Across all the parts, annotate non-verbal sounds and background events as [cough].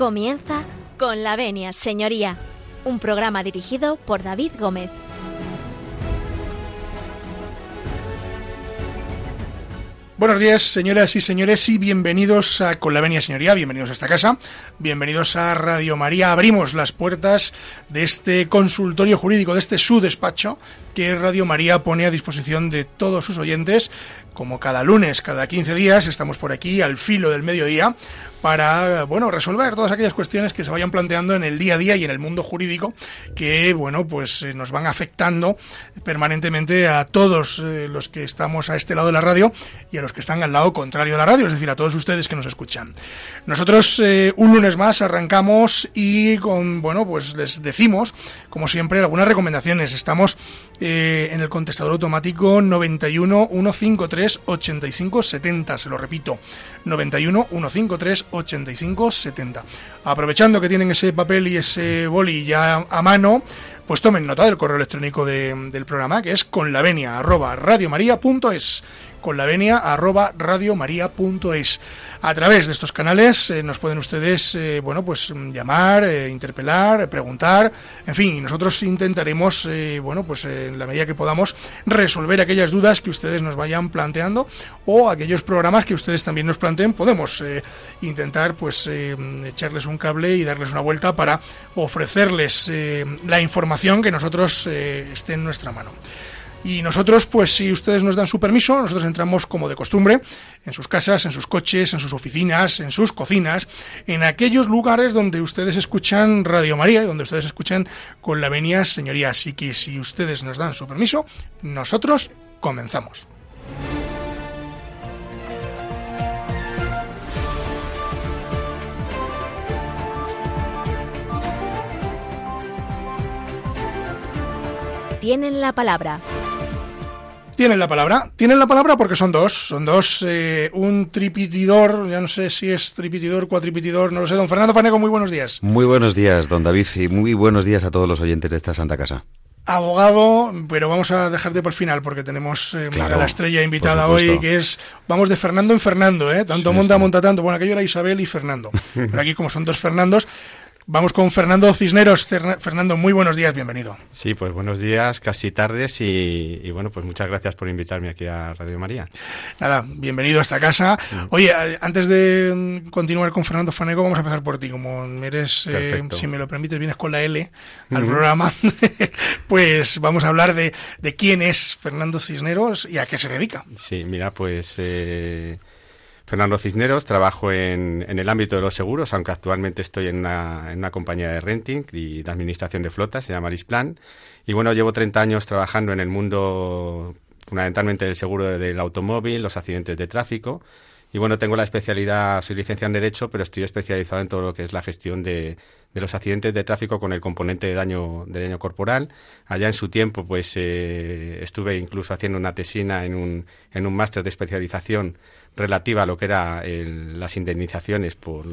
Comienza con la venia, señoría, un programa dirigido por David Gómez. Buenos días, señoras y señores, y bienvenidos a Con la Venia Señoría, bienvenidos a esta casa, bienvenidos a Radio María. Abrimos las puertas de este consultorio jurídico, de este su despacho, que Radio María pone a disposición de todos sus oyentes. Como cada lunes, cada 15 días, estamos por aquí al filo del mediodía para bueno resolver todas aquellas cuestiones que se vayan planteando en el día a día y en el mundo jurídico que bueno pues eh, nos van afectando permanentemente a todos eh, los que estamos a este lado de la radio y a los que están al lado contrario de la radio es decir a todos ustedes que nos escuchan. Nosotros eh, un lunes más arrancamos y con bueno pues les decimos como siempre algunas recomendaciones. Estamos en el contestador automático 91 153 85 70 se lo repito 91 153 85 70. Aprovechando que tienen ese papel y ese boli ya a mano, pues tomen nota del correo electrónico del programa, que es con la venia arroba radiomaria.es con la venia arroba radiomaria.es. A través de estos canales eh, nos pueden ustedes, eh, bueno, pues llamar, eh, interpelar, preguntar, en fin, y nosotros intentaremos, bueno, pues en la medida que podamos resolver aquellas dudas que ustedes nos vayan planteando o aquellos programas que ustedes también nos planteen, podemos intentar, pues, echarles un cable y darles una vuelta para ofrecerles la información que nosotros esté en nuestra mano. Y nosotros, pues si ustedes nos dan su permiso, nosotros entramos como de costumbre en sus casas, en sus coches, en sus oficinas, en sus cocinas, en aquellos lugares donde ustedes escuchan Radio María y donde ustedes escuchan con la venia señoría. Así que si ustedes nos dan su permiso, nosotros comenzamos. Tienen la palabra. Tienen la palabra. Tienen la palabra porque son dos. Son dos. Eh, un tripitidor, ya no sé si es tripitidor, cuatripitidor, no lo sé. Don Fernando Fanego, muy buenos días. Muy buenos días, don David, y muy buenos días a todos los oyentes de esta Santa Casa. Abogado, pero vamos a dejarte por final porque tenemos eh, la estrella invitada hoy, que es, vamos de Fernando en Fernando, ¿eh? Tanto monta, monta tanto. Bueno, aquello era Isabel y Fernando. [laughs] Pero aquí, como son dos Fernandos, Vamos con Fernando Cisneros. Fernando, muy buenos días, bienvenido. Sí, pues buenos días, casi tardes y, bueno, pues muchas gracias por invitarme aquí a Radio María. Nada, bienvenido a esta casa. Mm. Oye, antes de continuar con Fernando Fanego, vamos a empezar por ti. Como eres, eh, si me lo permites, vienes con la L al programa, [laughs] pues vamos a hablar de, de, quién es Fernando Cisneros y a qué se dedica. Sí, mira, pues... Eh Fernando Cisneros, trabajo en, el ámbito de los seguros, aunque actualmente estoy en una, compañía de renting y de administración de flotas, se llama Lisplan. Y bueno, llevo 30 años trabajando en el mundo fundamentalmente del seguro del automóvil, los accidentes de tráfico. Y bueno, tengo la especialidad, soy licenciado en Derecho, pero estoy especializado en todo lo que es la gestión de, los accidentes de tráfico con el componente de daño, de daño corporal. Allá en su tiempo, pues eh, estuve incluso haciendo una tesina en un, en un máster de especialización relativa a lo que era las indemnizaciones por,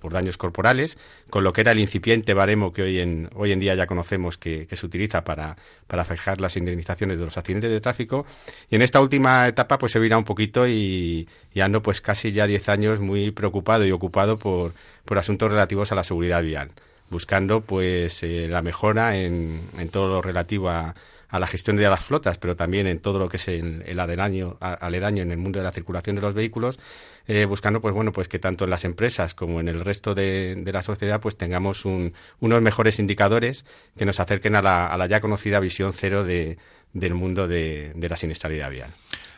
por, daños corporales, con lo que era el incipiente baremo que hoy en, hoy en día ya conocemos que, se utiliza para, para fijar las indemnizaciones de los accidentes de tráfico. Y en esta última etapa pues he virado un poquito y, y, ando pues casi ya 10 años muy preocupado y ocupado por, por asuntos relativos a la seguridad vial, buscando pues eh, la mejora en, en todo lo relativo a a la gestión de las flotas, pero también en todo lo que es el, el aledaño, aledaño en el mundo de la circulación de los vehículos, eh, buscando pues bueno pues que tanto en las empresas como en el resto de, de la sociedad pues tengamos un, unos mejores indicadores que nos acerquen a la, a la ya conocida visión cero de, del mundo de, de la siniestralidad vial.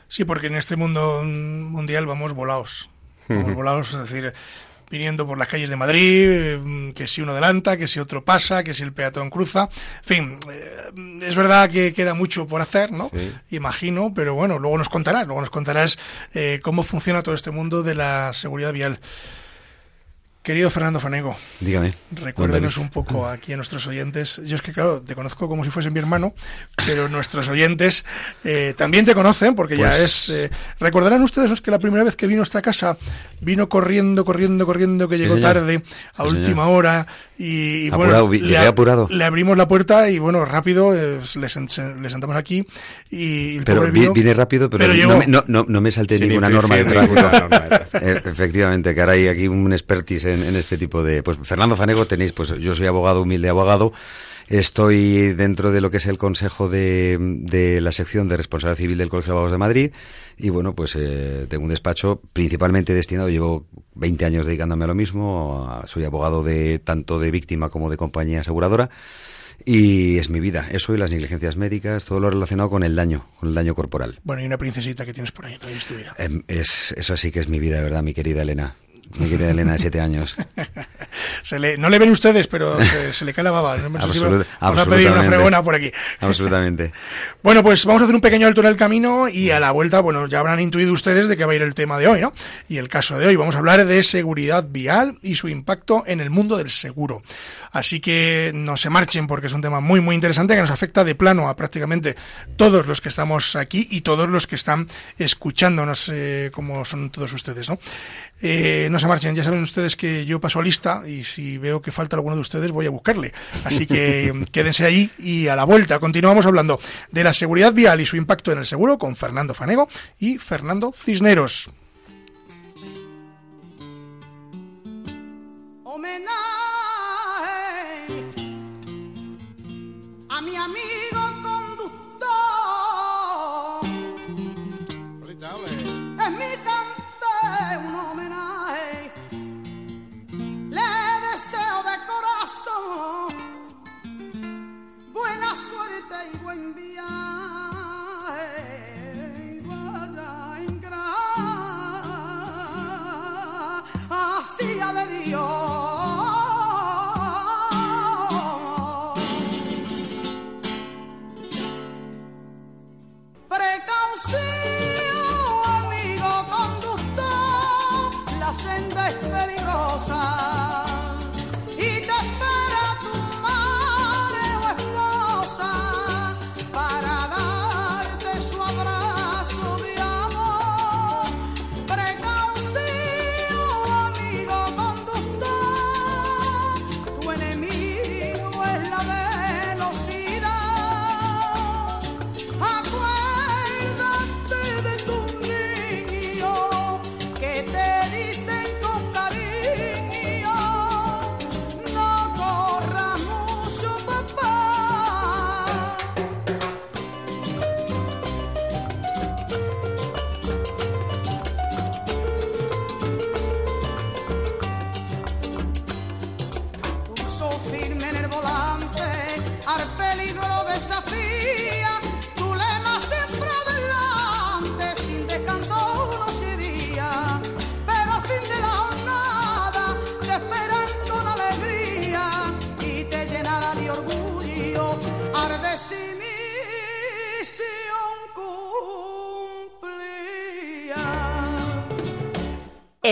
Sí, porque en este mundo mundial vamos volados. Vamos volados, es decir, viniendo por las calles de Madrid, mm, que si uno adelanta, que si otro pasa, que si el peatón cruza. En fin, eh, es verdad que queda mucho por hacer, ¿no? Imagino, pero bueno, luego nos contarás, luego nos contarás eh, cómo funciona todo este mundo de la seguridad vial. Querido Fernando Fanego, dígame. Recuérdenos un poco aquí a nuestros oyentes. Yo es que, claro, te conozco como si fuese mi hermano, pero nuestros oyentes eh, también te conocen, porque ya pues es. Eh, Recordarán ustedes que la primera vez que vino a esta casa vino corriendo, corriendo, corriendo, que llegó tarde, a última hora, Y, apurado, bueno, llegué apurado. Le abrimos la puerta y bueno, rápido, eh, le, sentamos aquí y el Pero vino, vine rápido, pero, pero no, me, no, no, no, me salté ninguna norma de tráfico. [laughs] Eh, efectivamente, que ahora hay aquí un expertise en, en, este tipo de... Pues Fernando Fanego tenéis, pues yo soy abogado, humilde abogado, Estoy dentro de lo que es el Consejo de, de la sección de responsabilidad civil del Colegio de Abogados de Madrid y bueno, pues eh, tengo un despacho principalmente destinado, llevo 20 años dedicándome a lo mismo, soy abogado de tanto de víctima como de compañía aseguradora y es mi vida, eso y las negligencias médicas, todo lo relacionado con el daño, con el daño corporal. Bueno, y una princesita que tienes por ahí, es tu vida. Eh, es, eso sí que es mi vida, de verdad, mi querida Elena mi querida Elena de siete años. [laughs] se le, no le ven ustedes, pero se, le cae la baba. No Absolut, vamos a pedir una fregona por aquí. Absolutamente. [laughs] bueno, pues vamos a hacer un pequeño alto en el camino y a la vuelta, bueno, ya habrán intuido ustedes de qué va a ir el tema de hoy, ¿no? Y el caso de hoy. Vamos a hablar de seguridad vial y su impacto en el mundo del seguro. Así que no se marchen porque es un tema muy, muy interesante que nos afecta de plano a prácticamente todos los que estamos aquí y todos los que están escuchándonos, eh, como son todos ustedes, ¿no? Eh, no se marchen, ya saben ustedes que yo paso lista y si veo que falta alguno de ustedes voy a buscarle. Así que [laughs] quédense ahí y a la vuelta continuamos hablando de la seguridad vial y su impacto en el seguro con Fernando Fanego y Fernando Cisneros. a gracia de Dios.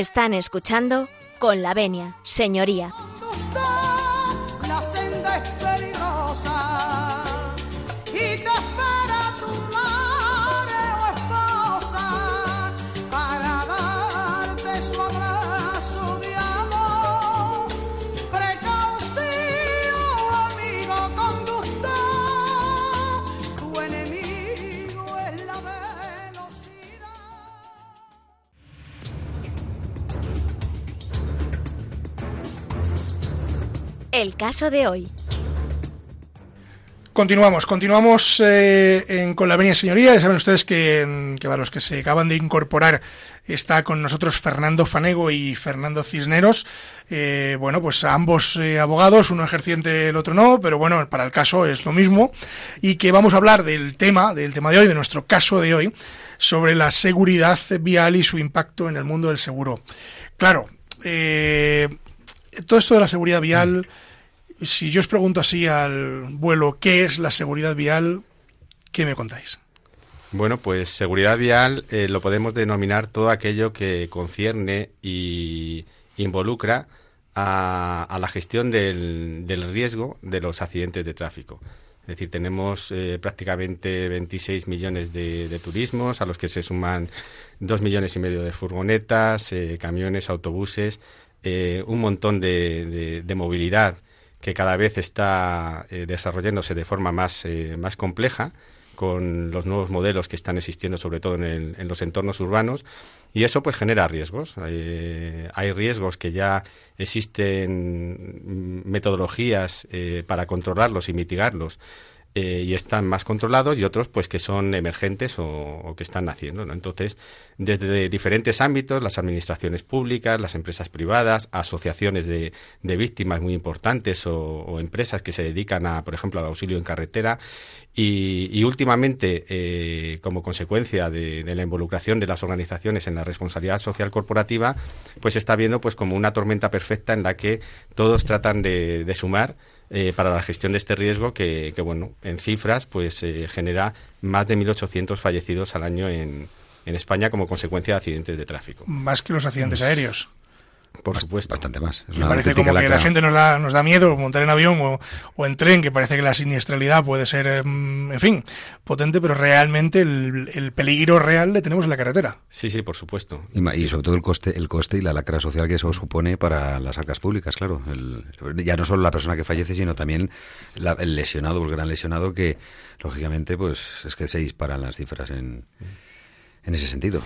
Están escuchando con la venia, señoría. El caso de hoy. Continuamos, continuamos eh, en, con la venia señoría. Ya saben ustedes que, que, para los que se acaban de incorporar está con nosotros Fernando Fanego y Fernando Cisneros. Eh, bueno, pues ambos eh, abogados, uno ejerciente, el otro no, pero bueno, para el caso es lo mismo. Y que vamos a hablar del tema, del tema de hoy, de nuestro caso de hoy, sobre la seguridad vial y su impacto en el mundo del seguro. Claro, todo esto de la seguridad vial si yo os pregunto así al vuelo, ¿qué es la seguridad vial? ¿Qué me contáis? Bueno, pues seguridad vial eh, lo podemos denominar todo aquello que concierne y involucra a, la gestión del, riesgo de los accidentes de tráfico. Es decir, tenemos eh, prácticamente 26 millones de, turismos, a los que se suman 2 millones y medio de furgonetas, eh, camiones, autobuses, un montón de movilidad que cada vez está eh, desarrollándose de forma más, eh, más compleja con los nuevos modelos que están existiendo, sobre todo en, el- en los entornos urbanos, y eso pues genera riesgos. Hay, hay riesgos que ya existen mm, metodologías eh, para controlarlos y mitigarlos. Eh, y están más controlados y otros pues que son emergentes o, que están naciendo ¿no? entonces desde diferentes ámbitos las administraciones públicas las empresas privadas asociaciones de, de víctimas muy importantes o, o empresas que se dedican a por ejemplo al auxilio en carretera y, y últimamente, eh, como consecuencia de, de la involucración de las organizaciones en la responsabilidad social corporativa, pues está viendo pues como una tormenta perfecta en la que todos tratan de, de sumar eh, para la gestión de este riesgo que, que, bueno, en cifras, pues eh, genera más de 1.800 fallecidos al año en, en España como consecuencia de accidentes de tráfico. Más que los accidentes aéreos. Por Bast- supuesto. Bastante más. Es Me una parece como que la gente nos da, nos da miedo montar en avión o, o en tren, que parece que la siniestralidad puede ser, em, en fin, potente, pero realmente el, el peligro real le tenemos en la carretera. Sí, sí, por supuesto. Y sobre todo el coste, el coste y la lacra social que eso supone para las arcas públicas, claro. El- ya no solo la persona que fallece, sino también la- el lesionado, el gran lesionado, que lógicamente, pues es que se disparan las cifras en, en ese sentido.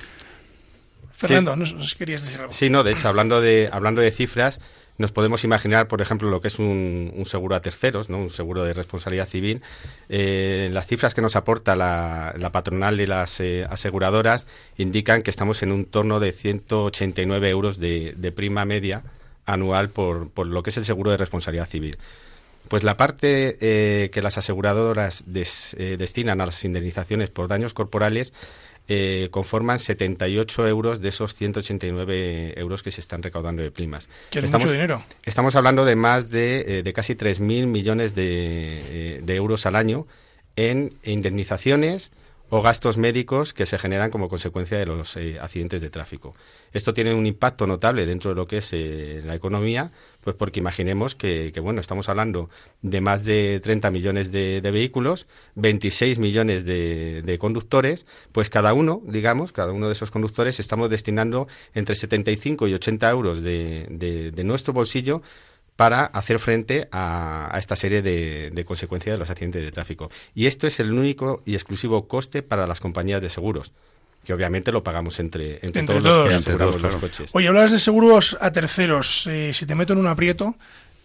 Fernando, no, sé- no sé si querías decir algo. Sí, no, de hecho, hablando de, hablando de cifras, nos podemos imaginar, por ejemplo, lo que es un, un seguro a terceros, ¿no? un seguro de responsabilidad civil. Eh, las cifras que nos aporta la, la patronal y las eh, aseguradoras indican que estamos en un torno de 189 euros de, de prima media anual por, por lo que es el seguro de responsabilidad civil. Pues la parte eh, que las aseguradoras des- destinan a las indemnizaciones por daños corporales eh, conforman 78 euros de esos 189 euros que se están recaudando de primas. Que es mucho dinero. Estamos hablando de más de, eh, de casi 3.000 millones de, eh, de euros al año en indemnizaciones o gastos médicos que se generan como consecuencia de los eh, accidentes de tráfico. Esto tiene un impacto notable dentro de lo que es eh, la economía, pues porque imaginemos que, bueno, estamos hablando de más de 30 millones de, vehículos, 26 millones de, de conductores, pues cada uno, digamos, cada uno de esos conductores estamos destinando entre 75 y 80 euros de- de nuestro bolsillo para hacer frente a, a esta serie de, de consecuencias de los accidentes de tráfico. Y esto es el único y exclusivo coste para las compañías de seguros, que obviamente lo pagamos entre, entre, Entre todos, todos. los que Entre aseguramos todos, los coches. Oye, hablabas de seguros a terceros. Eh, si te meto en un aprieto,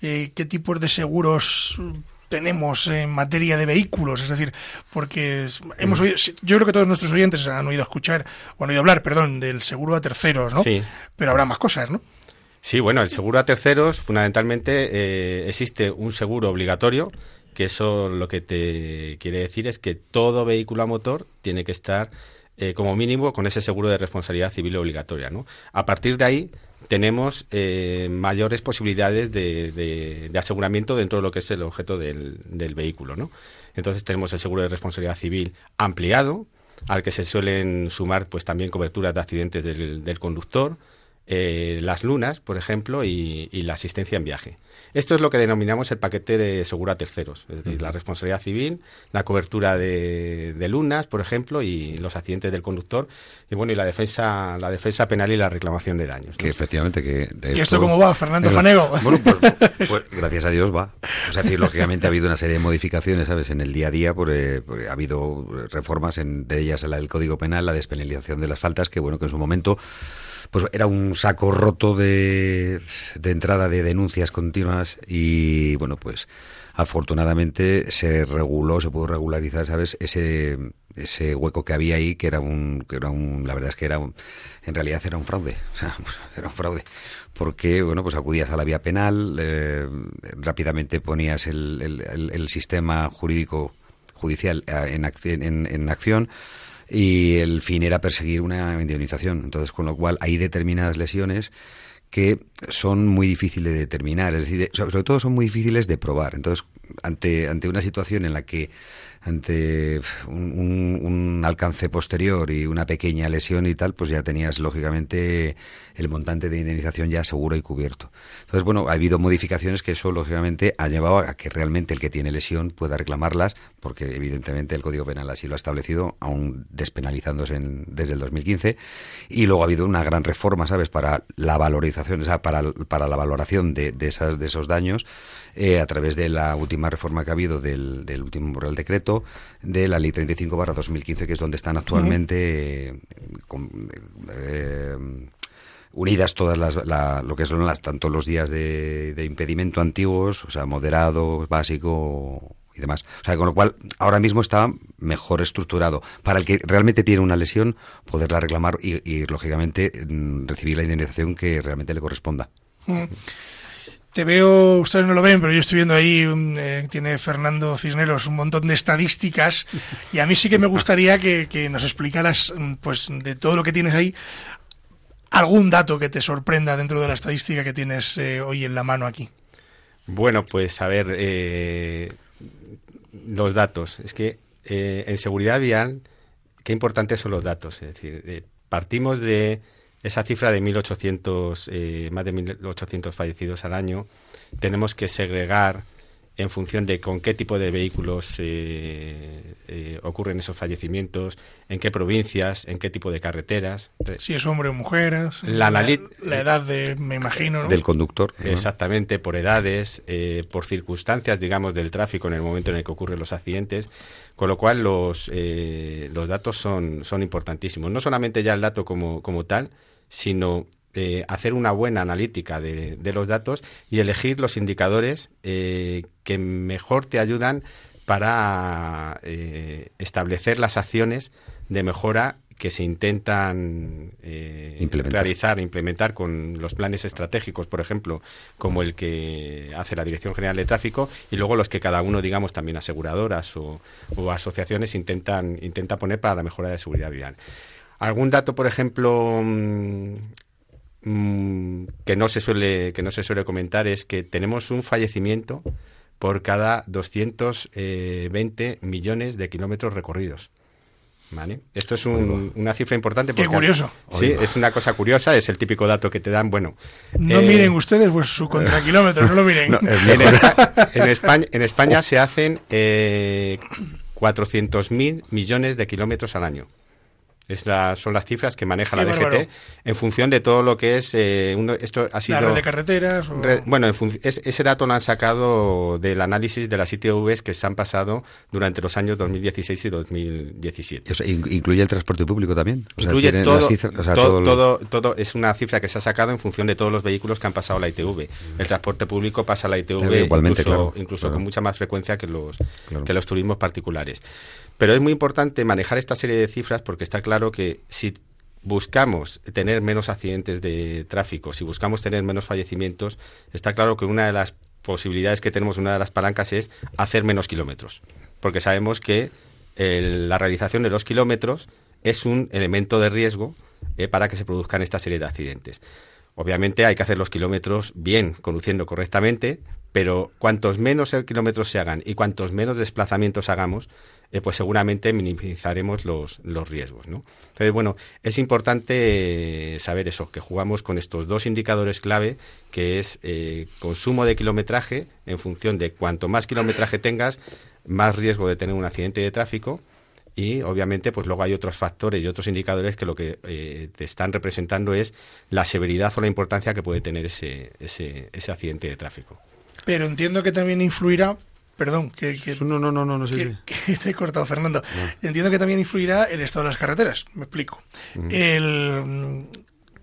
eh, ¿qué tipos de seguros mm, tenemos en materia de vehículos? Es decir, porque hemos oído, sí, yo creo que todos nuestros oyentes han oído escuchar, o han oído hablar, perdón, del seguro a terceros, ¿no? Sí. Pero habrá más cosas, ¿no? Sí, bueno, el seguro a terceros, fundamentalmente, eh, existe un seguro obligatorio, que eso lo que te quiere decir es que todo vehículo a motor tiene que estar eh, como mínimo con ese seguro de responsabilidad civil obligatoria. ¿no? A partir de ahí tenemos eh, mayores posibilidades de, de- aseguramiento dentro de lo que es el objeto del, vehículo. ¿no? Entonces tenemos el seguro de responsabilidad civil ampliado, al que se suelen sumar pues también coberturas de accidentes del conductor, eh, las lunas, por ejemplo, y, y la asistencia en viaje. Esto es lo que denominamos el paquete de seguro a terceros, es decir, la responsabilidad civil, la cobertura de, de lunas, por ejemplo, y los accidentes del conductor, y bueno, y la defensa, la defensa penal y la reclamación de daños. ¿no? Que efectivamente que... de ¿Y esto cómo va, Fernando Fanego? [laughs] Bueno, pues, pues, [laughs] gracias a Dios va. O sea, es decir, lógicamente ha habido una serie de modificaciones, ¿sabes? En el día a día, por, eh, por- ha habido reformas, en, de ellas la del Código Penal, la despenalización de las faltas, que bueno, que en su momento pues era un saco roto de, de entrada de denuncias continuas y bueno, pues afortunadamente se reguló, se pudo regularizar, ¿sabes? Ese, ese hueco que había ahí, que era un, que era un, la verdad es que era un, en realidad era un fraude, [laughs] o sea, era un fraude, porque, bueno, pues acudías a la vía penal, eh, rápidamente ponías el, el, el- el sistema jurídico judicial eh, en, en acción y el fin era perseguir una indemnización. Entonces, con lo cual hay determinadas lesiones que son muy difíciles de determinar, es decir, de- sobre sobre todo son muy difíciles de probar. Entonces, ante, ante una situación en la que ante un, un- alcance posterior y una pequeña lesión y tal, pues ya tenías lógicamente el montante de indemnización ya seguro y cubierto. Entonces, bueno, ha habido modificaciones que eso lógicamente ha llevado a que realmente el que tiene lesión pueda reclamarlas, porque evidentemente el Código Penal así lo ha establecido, aún despenalizándose en- desde el 2015, y luego ha habido una gran reforma, ¿sabes?, para la valorización, o sea, para la valoración de, de, esas, de esos daños eh, a través de la última reforma que ha habido del, del último Real Decreto de la Ley 35 barra 2015, que es donde están actualmente eh, con, eh, unidas todas las, la, lo que son las, tanto los días de, de impedimento antiguos, o sea, moderado, básico y demás. O sea, con lo cual ahora mismo está mejor estructurado para el que realmente tiene una lesión poderla reclamar y, y lógicamente mm, recibir la indemnización que realmente le corresponda. Mm. Te veo, ustedes no lo ven, pero yo estoy viendo ahí, un, eh, tiene Fernando Cisneros un montón de estadísticas y a mí sí que me gustaría que, nos explicaras, mm, pues, de todo lo que tienes ahí, algún dato que te sorprenda dentro de la estadística que tienes eh, hoy en la mano aquí. Bueno, pues a ver, eh, los datos. Es que en seguridad vial, qué importantes son los datos. Es decir, partimos de esa cifra de 1.800, eh, más de 1.800 fallecidos al año. Tenemos que segregar en función de con qué tipo de vehículos eh, eh, ocurren esos fallecimientos, en qué provincias, en qué tipo de carreteras. Si es hombre o mujer, La la, analit- la edad de, me imagino, ¿no? Del conductor. ¿no? Exactamente, por edades, eh, por circunstancias, digamos, del tráfico en el momento en el que ocurren los accidentes, con lo cual los, eh, los datos son, son importantísimos. No solamente ya el dato como, como tal, sino eh, hacer una buena analítica de, de los datos y elegir los indicadores eh, que mejor te ayudan para eh, establecer las acciones de mejora que se intentan eh, Implementar. realizar, implementar con los planes estratégicos, por ejemplo, como el que hace la Dirección General de Tráfico, y luego los que cada uno, digamos, también aseguradoras o, o asociaciones intentan, intenta poner para la mejora de seguridad vial. ¿Algún dato, por ejemplo, mm, mm, que no se suele que no se suele comentar es que tenemos un fallecimiento por cada 220 millones de kilómetros recorridos. ¿Vale? Esto es un- una cifra importante. Qué porque- curioso. Sí, es una cosa curiosa, es el típico dato que te dan. Bueno, No eh, miren ustedes pues su contrakilómetro, no lo miren. [laughs] No, [laughs] en, mejor. Espa- en España, en España se hacen eh, 400.000 millones de kilómetros al año. Es la- son las cifras que maneja Qué la DGT bárbaro. en función de todo lo que es. eh, uno- esto ha sido. la red de carreteras. o- Bueno, en es- ese dato lo han sacado del análisis de las ITVs que se han pasado durante los años 2016 y 2017. O sea, in- ¿Incluye el transporte público también? O sea, Incluye todo, las cifras- o sea, todo, todo es una cifra que se ha sacado en función de todos los vehículos que han pasado la ITV. El transporte público pasa la ITV Claro, igualmente, incluso, claro, incluso claro. con mucha más frecuencia que los, Claro. que los turismos particulares. Pero es muy importante manejar esta serie de cifras porque está claro que si buscamos tener menos accidentes de tráfico, si buscamos tener menos fallecimientos, está claro que una de las posibilidades que tenemos, una de las palancas es hacer menos kilómetros. Porque sabemos que la realización de los kilómetros es un elemento de riesgo eh, para que se produzcan esta serie de accidentes. Obviamente hay que hacer los kilómetros bien, conduciendo correctamente, pero cuantos menos kilómetros se hagan y cuantos menos desplazamientos hagamos, eh, pues seguramente minimizaremos los, riesgos. ¿no? Entonces, bueno, es importante eh, saber eso, que jugamos con estos dos indicadores clave, que es eh, consumo de kilometraje, en función de cuanto más kilometraje tengas, más riesgo de tener un accidente de tráfico, y obviamente pues luego hay otros factores y otros indicadores que lo que eh, te están representando es la severidad o la importancia que puede tener ese, ese, ese accidente de tráfico. Pero entiendo que también influirá, perdón, que, que, No, no, no, no, sí, que- sí. [laughs] que te he cortado, Fernando. Entiendo que también influirá el estado de las carreteras, me explico. El, mm,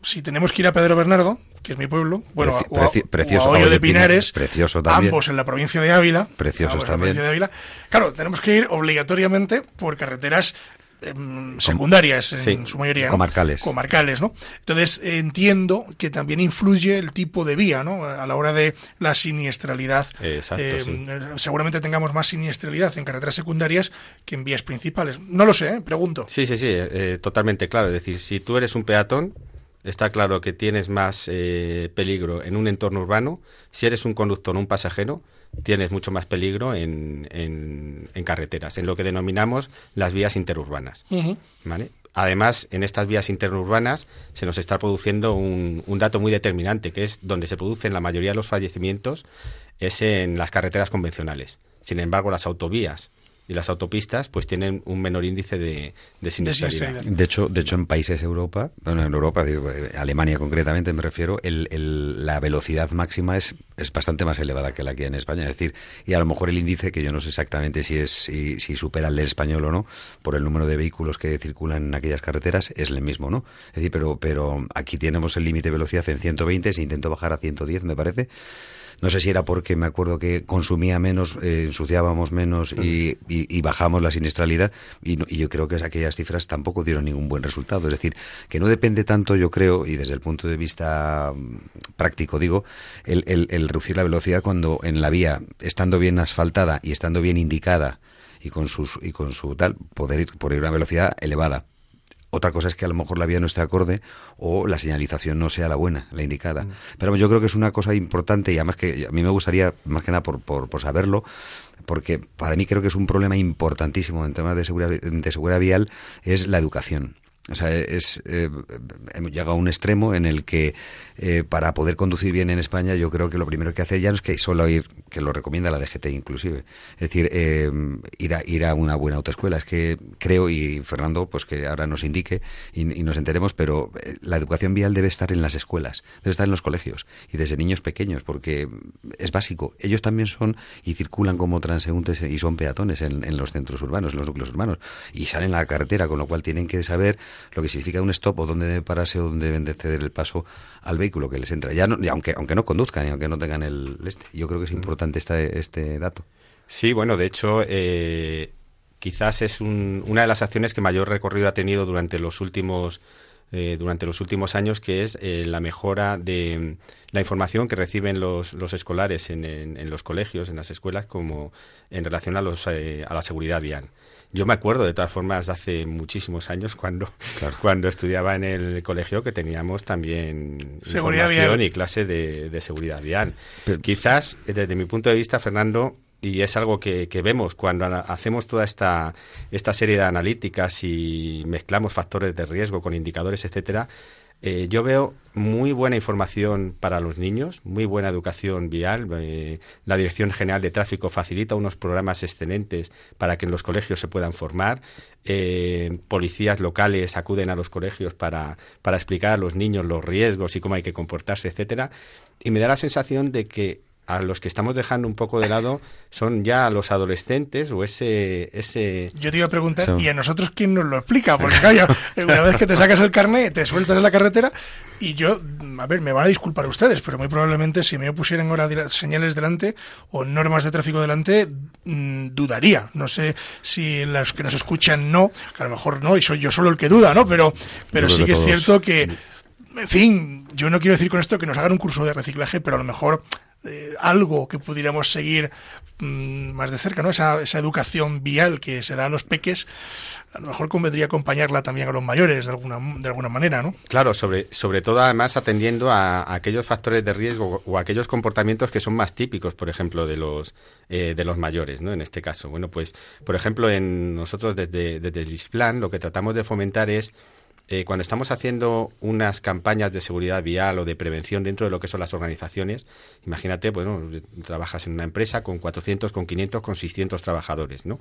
si tenemos que ir a Pedro Bernardo, que es mi pueblo, bueno, Preci- o a, preci- o a precioso, Hoyo de Pinares, precioso también. ambos en la provincia de Ávila, Preciosos en la también. provincia de Ávila. Claro, tenemos que ir obligatoriamente por carreteras em, secundarias en Sí. su mayoría, ¿no? Comarcales. comarcales, ¿no? Entonces entiendo que también influye el tipo de vía, ¿no? A la hora de la siniestralidad. Exacto, Eh, sí. eh, Seguramente tengamos más siniestralidad en carreteras secundarias que en vías principales. No lo sé, ¿eh? pregunto. Sí, sí, sí, eh, totalmente claro. Es decir, si tú eres un peatón, está claro que tienes más eh, peligro en un entorno urbano. Si eres un conductor o un pasajero, tienes mucho más peligro en, en- en carreteras, en lo que denominamos las vías interurbanas. Además, en estas vías interurbanas se nos está produciendo un, un dato muy determinante, que es donde se producen la mayoría de los fallecimientos, es en las carreteras convencionales. Sin embargo, las autovías y las autopistas pues tienen un menor índice de, de siniestralidad. De hecho, de hecho, en países Europa, bueno, en Europa, digo, eh, Alemania concretamente me refiero, el, el- la velocidad máxima es, es bastante más elevada que la que hay en España. Es decir, y a lo mejor el índice, que yo no sé exactamente si es si, si supera el del español o no, por el número de vehículos que circulan en aquellas carreteras, es el mismo, ¿no? Es decir, pero, pero aquí tenemos el límite de velocidad en 120, se intentó bajar a 110, me parece. No sé si era porque me acuerdo que consumía menos, eh, ensuciábamos menos y, y- y bajamos la siniestralidad y, no- y yo creo que aquellas cifras tampoco dieron ningún buen resultado. Es decir, que no depende tanto, yo creo, y desde el punto de vista mm, práctico digo, el, el- el reducir la velocidad cuando en la vía, estando bien asfaltada y estando bien indicada y con, sus, y con su tal, poder ir por ir a una velocidad elevada. Otra cosa es que a lo mejor la vía no esté acorde o la señalización no sea la buena, la indicada. Pero yo creo que es una cosa importante y además que a mí me gustaría, más que nada por, por, por saberlo, porque para mí creo que es un problema importantísimo en temas de seguridad, de seguridad vial, es la educación. O sea, es, eh, hemos llegado a un extremo en el que eh, para poder conducir bien en España yo creo que lo primero que hacer ya no es que solo ir, que lo recomienda la DGT inclusive, es decir, eh, ir, a, una buena autoescuela. Es que creo, y Fernando, pues que ahora nos indique y, y nos enteremos, pero eh, la educación vial debe estar en las escuelas, debe estar en los colegios y desde niños pequeños, porque es básico. Ellos también son y circulan como transeúntes y son peatones en, en los centros urbanos, en los núcleos urbanos, y salen a la carretera, con lo cual tienen que saber lo que significa un stop o dónde debe pararse o dónde deben de ceder el paso al vehículo que les entra. Ya no, y aunque, aunque no conduzcan y aunque no tengan el este. Yo creo que es importante este, este dato. Sí, bueno, de hecho, eh, quizás es un- una de las acciones que mayor recorrido ha tenido durante los últimos eh, durante los últimos años, que es eh, la mejora de mm, la información que reciben los, los escolares en, en- en los colegios, en las escuelas, como en relación a, los, eh, a la seguridad vial. Yo me acuerdo, de todas formas, de hace muchísimos años, cuando, cuando estudiaba en el colegio, que teníamos también Seguridad información vial. y clase de, de seguridad vial. Pero- Quizás, desde mi punto de vista, Fernando, y es algo que, que vemos cuando hacemos toda esta, esta serie de analíticas y mezclamos factores de riesgo con indicadores, etcétera, eh, yo veo muy buena información para los niños, muy buena educación vial. eh, la Dirección General de Tráfico facilita unos programas excelentes para que en los colegios se puedan formar. Eh, policías locales acuden a los colegios para, para explicar a los niños los riesgos y cómo hay que comportarse, etcétera. Y me da la sensación de que a los que estamos dejando un poco de lado son ya los adolescentes o ese ese Yo te iba a preguntar. ¿y a nosotros quién nos lo explica? Porque claro, una vez que te sacas el carnet, te sueltas en la carretera y yo, a ver, me van a disculpar ustedes, pero muy probablemente si me pusieran ahora señales delante o normas de tráfico delante, mm, dudaría. No sé si los que nos escuchan no, que a lo mejor no, y soy yo solo el que duda, ¿no? Pero, pero sí que que es cierto que, en fin, yo no quiero decir con esto que nos hagan un curso de reciclaje, pero a lo mejor eh, algo que pudiéramos seguir mm, más de cerca, ¿no? Esa, esa educación vial que se da a los peques, a lo mejor convendría acompañarla también a los mayores de alguna, de alguna manera, ¿no? Claro, sobre, sobre todo además atendiendo a, aquellos factores de riesgo o aquellos comportamientos que son más típicos, por ejemplo, de los eh, de los mayores, ¿no? En este caso, bueno, pues, por ejemplo, en nosotros desde, desde el ISPLAN lo que tratamos de fomentar es eh, cuando estamos haciendo unas campañas de seguridad vial o de prevención dentro de lo que son las organizaciones, imagínate, bueno, trabajas en una empresa con 400, con 500, con 600 trabajadores, ¿no?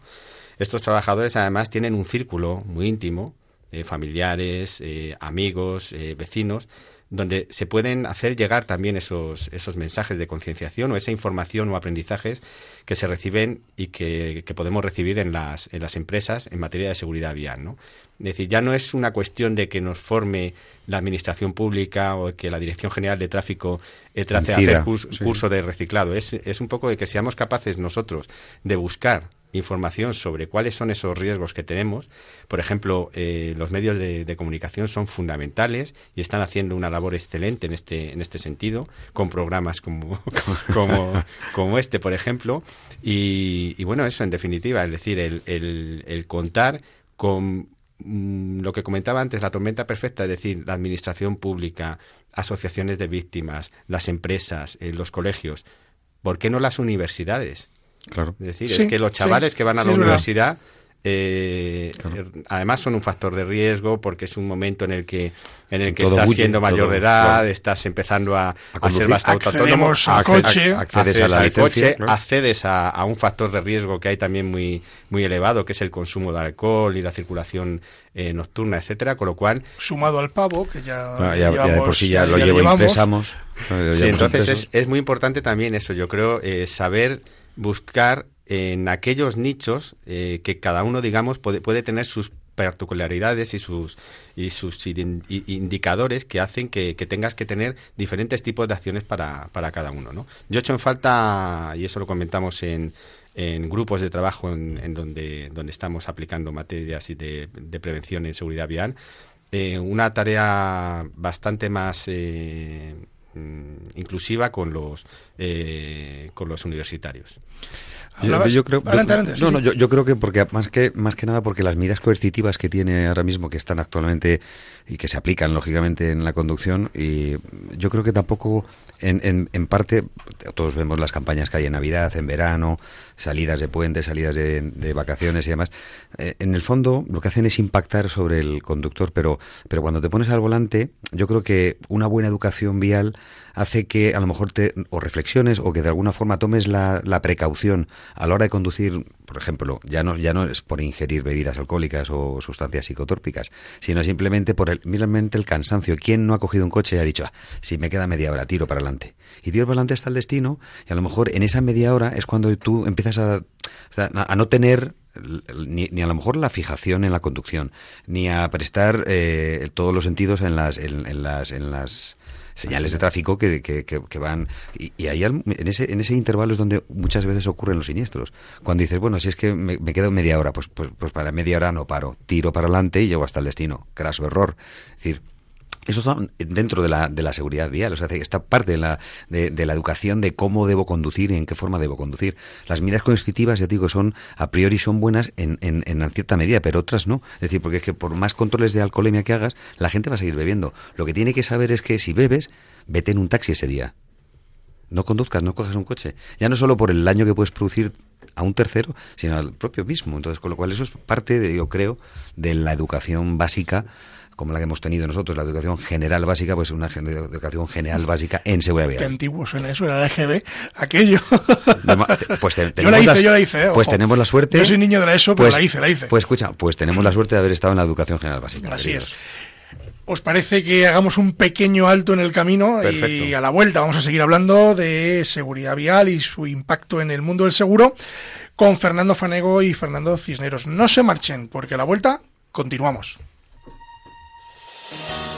Estos trabajadores además tienen un círculo muy íntimo, eh, familiares, eh, amigos, eh, vecinos, donde se pueden hacer llegar también esos, esos mensajes de concienciación o esa información o aprendizajes que se reciben y que, que podemos recibir en las, en las empresas en materia de seguridad vial. ¿no? Es decir, ya no es una cuestión de que nos forme la Administración Pública o que la Dirección General de Tráfico eh, trate de hacer curs- sí. curso de reciclado. Es, es un poco de que seamos capaces nosotros de buscar información sobre cuáles son esos riesgos que tenemos. Por ejemplo, eh, los medios de, comunicación son fundamentales y están haciendo una labor excelente en este, en este sentido, con programas como, [laughs] como, como este, por ejemplo. Y, y bueno, eso en definitiva, es decir, el, el- el contar con mm, lo que comentaba antes, la tormenta perfecta, es decir, la administración pública, asociaciones de víctimas, las empresas, eh, los colegios, ¿por qué no las universidades? Claro. Es decir, Sí, es que los sí, chavales que van a sí, la es verdad. universidad eh, además son un factor de riesgo porque es un momento en el que en el que Todo estás huye, siendo mayor todo, de edad, claro. estás empezando a, a conducir. ser bastante autónomo, Accedemos al accedes- coche. accedes a la al licencia, coche, claro. accedes a, a un factor de riesgo que hay también muy muy elevado, que es el consumo de alcohol y la circulación eh, nocturna, etcétera, con lo cual Sumado al pavo, que ya, Ah, ya, ya de por llevamos- sí ya lo ya llevo llevamos. impresamos. Eh, lo Sí, llevamos entonces es, es muy importante también eso, yo creo, eh, saber buscar en aquellos nichos eh, que cada uno, digamos, puede, puede tener sus particularidades y sus y sus indicadores que hacen que, que tengas que tener diferentes tipos de acciones para, para cada uno. ¿no? Yo he hecho en falta, y eso lo comentamos en, en grupos de trabajo en, en donde, donde estamos aplicando materias y de, de prevención en seguridad vial, eh, una tarea bastante más eh, inclusiva con los eh, con los universitarios. Yo, creo, Adelante, adelante, sí, no, sí. no, yo, yo creo que porque más que más que nada porque las medidas coercitivas que tiene ahora mismo que están actualmente y que se aplican lógicamente en la conducción y yo creo que tampoco en, en, en parte todos vemos las campañas que hay en Navidad, en verano, salidas de puentes, salidas de, de vacaciones y demás. Eh, en el fondo lo que hacen es impactar sobre el conductor, pero pero cuando te pones al volante, yo creo que una buena educación vial hace que a lo mejor te o reflexiones o que de alguna forma tomes la, la precaución a la hora de conducir, por ejemplo, ya no ya no es por ingerir bebidas alcohólicas o sustancias psicotrópicas, sino simplemente por el meramente el cansancio. ¿Quién no ha cogido un coche y ha dicho, ah, si me queda media hora, tiro para adelante? Y tiro para adelante hasta el destino y a lo mejor en esa media hora es cuando tú empiezas a, a no tener ni, ni a lo mejor la fijación en la conducción, ni a prestar eh, todos los sentidos en las, en las, en las señales de tráfico que, que, que- que van y, y ahí al- en ese en ese intervalo es donde muchas veces ocurren los siniestros. Cuando dices bueno si es que me, me quedo media hora pues, pues pues para media hora no paro. Tiro para adelante y llego hasta el destino. Craso error. Es decir eso está dentro de la, de la seguridad vial, o sea, esta parte de la, de, de la educación de cómo debo conducir y en qué forma debo conducir. Las medidas coercitivas, ya digo, son a priori son buenas en, en, en cierta medida, pero otras no. Es decir, porque es que por más controles de alcoholemia que hagas, la gente va a seguir bebiendo. Lo que tiene que saber es que si bebes, vete en un taxi ese día. No conduzcas, no cojas un coche. Ya no solo por el daño que puedes producir a un tercero, sino al propio mismo. Entonces, con lo cual eso es parte, de, yo creo, de la educación básica como la que hemos tenido nosotros, la educación general básica, pues una educación general básica en seguridad Qué vial. antiguo suena eso, era la EGB, aquello. [laughs] Pues te- yo la hice, yo la hice. eh, Pues tenemos la suerte. Yo soy niño de la ESO, pero pues- la hice, la hice. Pues escucha, pues tenemos la suerte de haber estado en la educación general básica. Así queridos. es. ¿Os parece que hagamos un pequeño alto en el camino y Perfecto. a la vuelta vamos a seguir hablando de seguridad vial y su impacto en el mundo del seguro con Fernando Fanego y Fernando Cisneros? No se marchen, porque a la vuelta continuamos. Y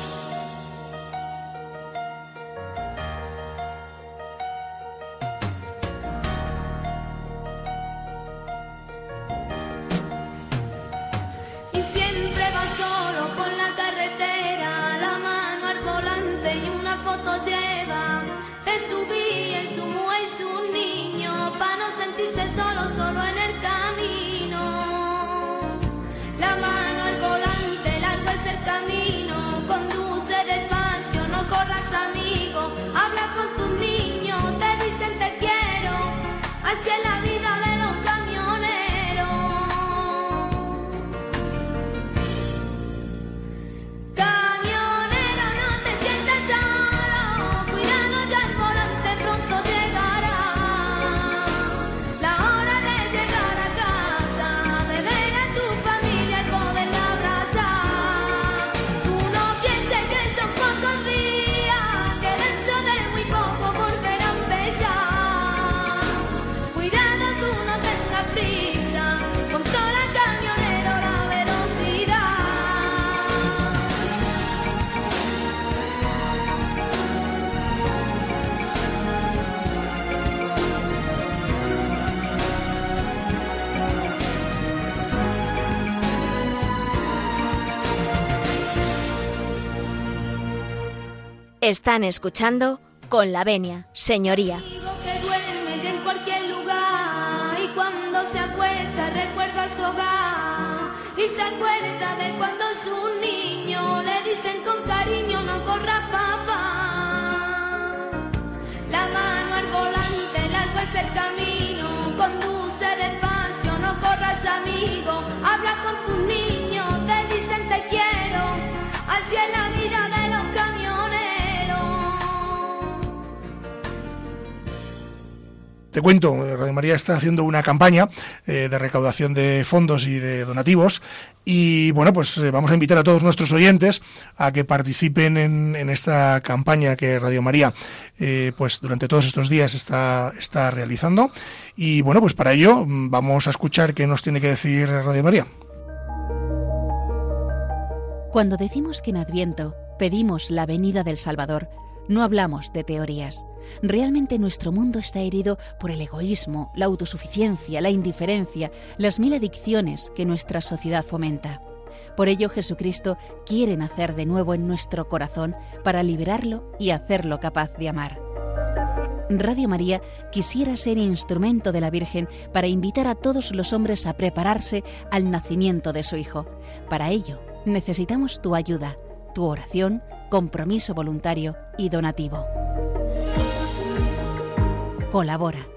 Están escuchando con la venia, señoría. Que duerme en cualquier lugar y cuando se acuesta recuerda su hogar y se acuerda de cuando su niño le dicen con cariño no corra papá. La mano al volante, largo es el camino, conduce despacio, no corras amigo. habla con tus niños, te dicen te quiero, es la Te cuento, Radio María está haciendo una campaña eh, de recaudación de fondos y de donativos y bueno, pues eh, vamos a invitar a todos nuestros oyentes a que participen en, esta campaña que Radio María eh, pues durante todos estos días está, está realizando y bueno, pues para ello mm, vamos a escuchar qué nos tiene que decir Radio María. Cuando decimos que en Adviento pedimos la venida del Salvador, no hablamos de teorías. Realmente nuestro mundo está herido por el egoísmo, la autosuficiencia, la indiferencia, las mil adicciones que nuestra sociedad fomenta. Por ello Jesucristo quiere nacer de nuevo en nuestro corazón para liberarlo y hacerlo capaz de amar. Radio María quisiera ser instrumento de la Virgen para invitar a todos los hombres a prepararse al nacimiento de su Hijo. Para ello, necesitamos tu ayuda, tu oración, compromiso voluntario y donativo. Colabora.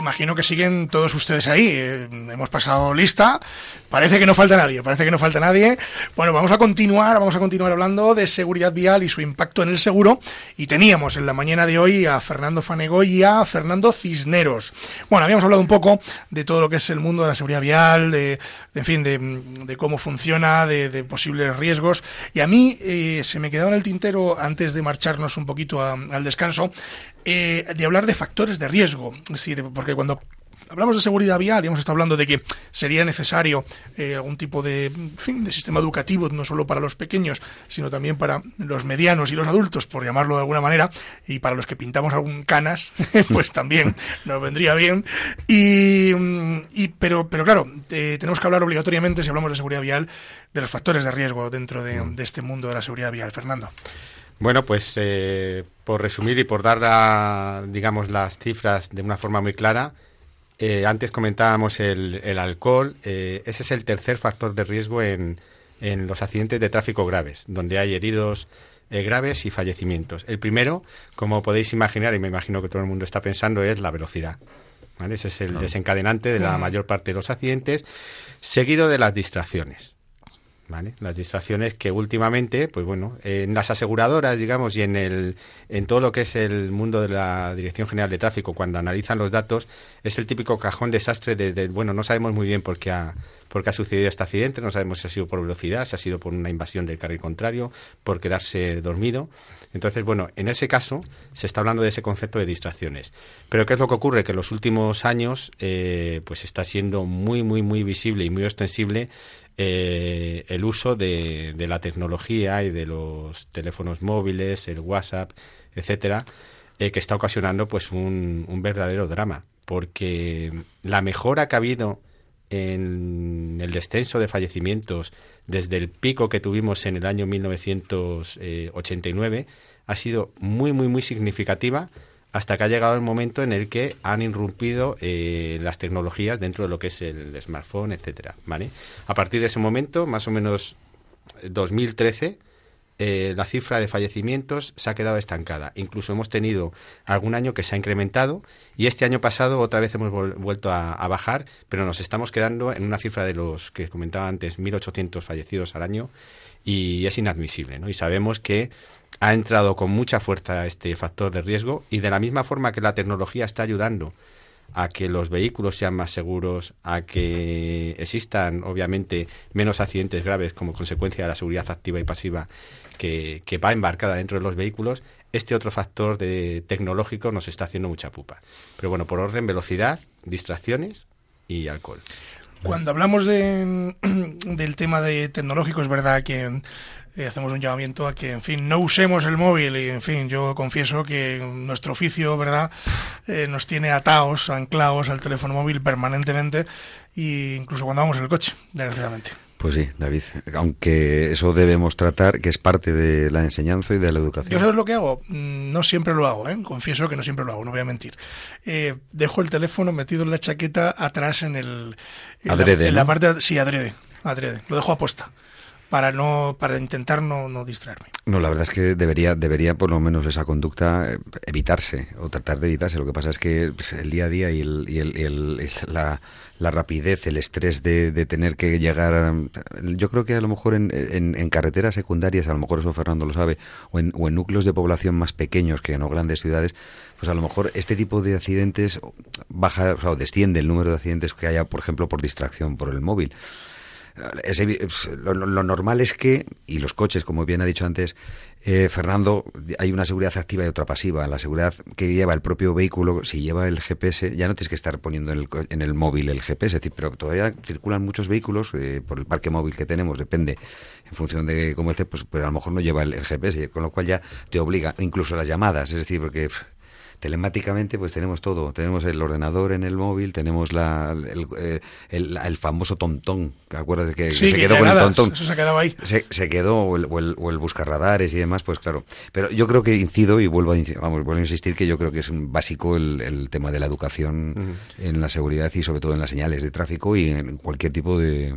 Imagino que siguen todos ustedes ahí. Eh, hemos pasado lista. Parece que no falta nadie. Parece que no falta nadie. Bueno, vamos a continuar. Vamos a continuar hablando de seguridad vial y su impacto en el seguro. Y teníamos en la mañana de hoy a Fernando Fanego y a Fernando Cisneros. Bueno, habíamos hablado un poco de todo lo que es el mundo de la seguridad vial, de en fin, de, cómo funciona, de, de, posibles riesgos. Y a mí eh, se me quedaba en el tintero antes de marcharnos un poquito a, al descanso eh, de hablar de factores de riesgo. Sí, porque cuando hablamos de seguridad vial y hemos estado hablando de que sería necesario eh, algún tipo de, en fin, de sistema educativo, no solo para los pequeños, sino también para los medianos y los adultos, por llamarlo de alguna manera, y para los que pintamos algún canas, [laughs] pues también nos vendría bien. Y, y pero, pero claro, eh, tenemos que hablar obligatoriamente, si hablamos de seguridad vial, de los factores de riesgo dentro de, de este mundo de la seguridad vial. Fernando. Bueno, pues eh, por resumir y por dar, la, digamos, las cifras de una forma muy clara, eh, antes comentábamos el, el alcohol, eh, ese es el tercer factor de riesgo en, en, los accidentes de tráfico graves, donde hay heridos graves y fallecimientos. El primero, como podéis imaginar, y me imagino que todo el mundo está pensando, es la velocidad. ¿vale? Ese es el desencadenante de la mayor parte de los accidentes, seguido de las distracciones. ¿Vale? Las distracciones que últimamente, pues bueno, en las aseguradoras, digamos, y en el en todo lo que es el mundo de la Dirección General de Tráfico, cuando analizan los datos, es el típico cajón desastre de, de bueno, no sabemos muy bien por qué ha, por qué ha sucedido este accidente, no sabemos si ha sido por velocidad, si ha sido por una invasión del carril contrario, por quedarse dormido. Entonces, bueno, en ese caso se está hablando de ese concepto de distracciones. Pero ¿qué es lo que ocurre? Que en los últimos años, eh, pues está siendo muy, muy, muy visible y muy ostensible eh, el uso de, la tecnología y de los teléfonos móviles, el WhatsApp, etcétera, eh, que está ocasionando pues un, un, verdadero drama, porque la mejora que ha habido en el descenso de fallecimientos desde el pico que tuvimos en el año 1989 ha sido muy muy muy significativa hasta que ha llegado el momento en el que han irrumpido eh, las tecnologías dentro de lo que es el smartphone, etcétera, ¿vale? A partir de ese momento, más o menos 2013, eh, la cifra de fallecimientos se ha quedado estancada. Incluso hemos tenido algún año que se ha incrementado y este año pasado otra vez hemos vuelto a, bajar, pero nos estamos quedando en una cifra de los que comentaba antes, 1.800 fallecidos al año y es inadmisible. Y sabemos que ha entrado con mucha fuerza este factor de riesgo y de la misma forma que la tecnología está ayudando a que los vehículos sean más seguros, a que existan, obviamente, menos accidentes graves como consecuencia de la seguridad activa y pasiva que, va embarcada dentro de los vehículos, este otro factor de tecnológico nos está haciendo mucha pupa. Pero bueno, por orden, velocidad, distracciones y alcohol. Cuando hablamos de, [clears throat] del tema de tecnológico, es verdad que eh, hacemos un llamamiento a que, en fin, no usemos el móvil y, en fin, yo confieso que nuestro oficio, ¿verdad?, eh, nos tiene atados, anclados al teléfono móvil permanentemente e incluso cuando vamos en el coche, desgraciadamente. Pues sí, David, aunque eso debemos tratar, que es parte de la enseñanza y de la educación. ¿Yo sabes lo que hago? Mm, No siempre lo hago, ¿eh? confieso que no siempre lo hago, no voy a mentir. Eh, dejo el teléfono metido en la chaqueta atrás en el... En Adrede, la, en la parte... Sí, adrede, adrede. Lo dejo aposta para no para intentar no, no distraerme. No, la verdad es que debería, debería por lo menos esa conducta eh, evitarse o tratar de evitarse. Lo que pasa es que pues, el día a día y, el, y el- la, la rapidez, el estrés de, tener que llegar, yo creo que a lo mejor en, en- en carreteras secundarias, a lo mejor eso Fernando lo sabe, o en, o en núcleos de población más pequeños que no grandes ciudades, pues a lo mejor este tipo de accidentes baja, o sea, desciende el número de accidentes que haya, por ejemplo, por distracción por el móvil. Lo, lo- normal es que, y los coches, como bien ha dicho antes eh, Fernando, hay una seguridad activa y otra pasiva. La seguridad que lleva el propio vehículo, si lleva el GPS, ya no tienes que estar poniendo en el, en el móvil el GPS, es decir, pero todavía circulan muchos vehículos eh, por el parque móvil que tenemos, depende en función de cómo esté, pues, pero a lo mejor no lleva el, el GPS, con lo cual ya te obliga, incluso las llamadas, es decir, porque telemáticamente pues tenemos todo. Tenemos el ordenador en el móvil tenemos la, el, eh, el- el famoso tontón. ¿te acuerdas de que, que se que quedó con nada, el tontón. eso se quedado ahí. se, se quedó o el, o el, o el buscarradares y demás pues claro. Pero yo creo que incido y vuelvo a, vamos, vuelvo a insistir que yo creo que es un básico el, el tema de la educación en la seguridad y sobre todo en las señales de tráfico y en cualquier tipo de,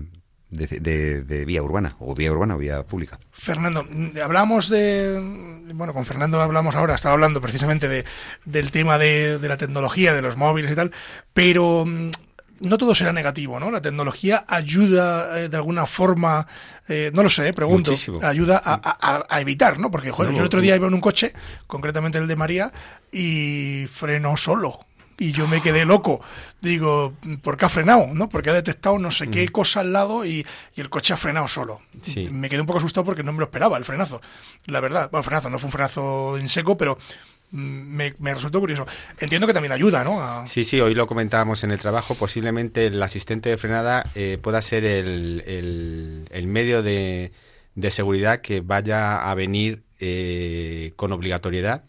de, de- de vía urbana o vía urbana o vía pública Fernando, hablamos de. Bueno, con Fernando hablamos ahora, estaba hablando precisamente de, del tema de, de la tecnología, de los móviles y tal, pero mm, no todo será negativo, ¿no? La tecnología ayuda eh, de alguna forma, eh, no lo sé, eh, pregunto, Muchísimo. ayuda a, a- a evitar, ¿no? Porque, joder, No, yo el otro día iba en un coche, concretamente el de María, y frenó solo. Y yo me quedé loco. Digo, ¿por qué ha frenado? ¿No? Porque ha detectado no sé qué cosa al lado y, y el coche ha frenado solo. Sí. Me quedé un poco asustado porque no me lo esperaba el frenazo. La verdad, bueno, frenazo, no fue un frenazo en seco, pero mm, me, me resultó curioso. Entiendo que también ayuda, ¿no? A- Sí, sí, hoy lo comentábamos en el trabajo. Posiblemente el asistente de frenada eh, pueda ser el, el- el medio de, de seguridad que vaya a venir eh, con obligatoriedad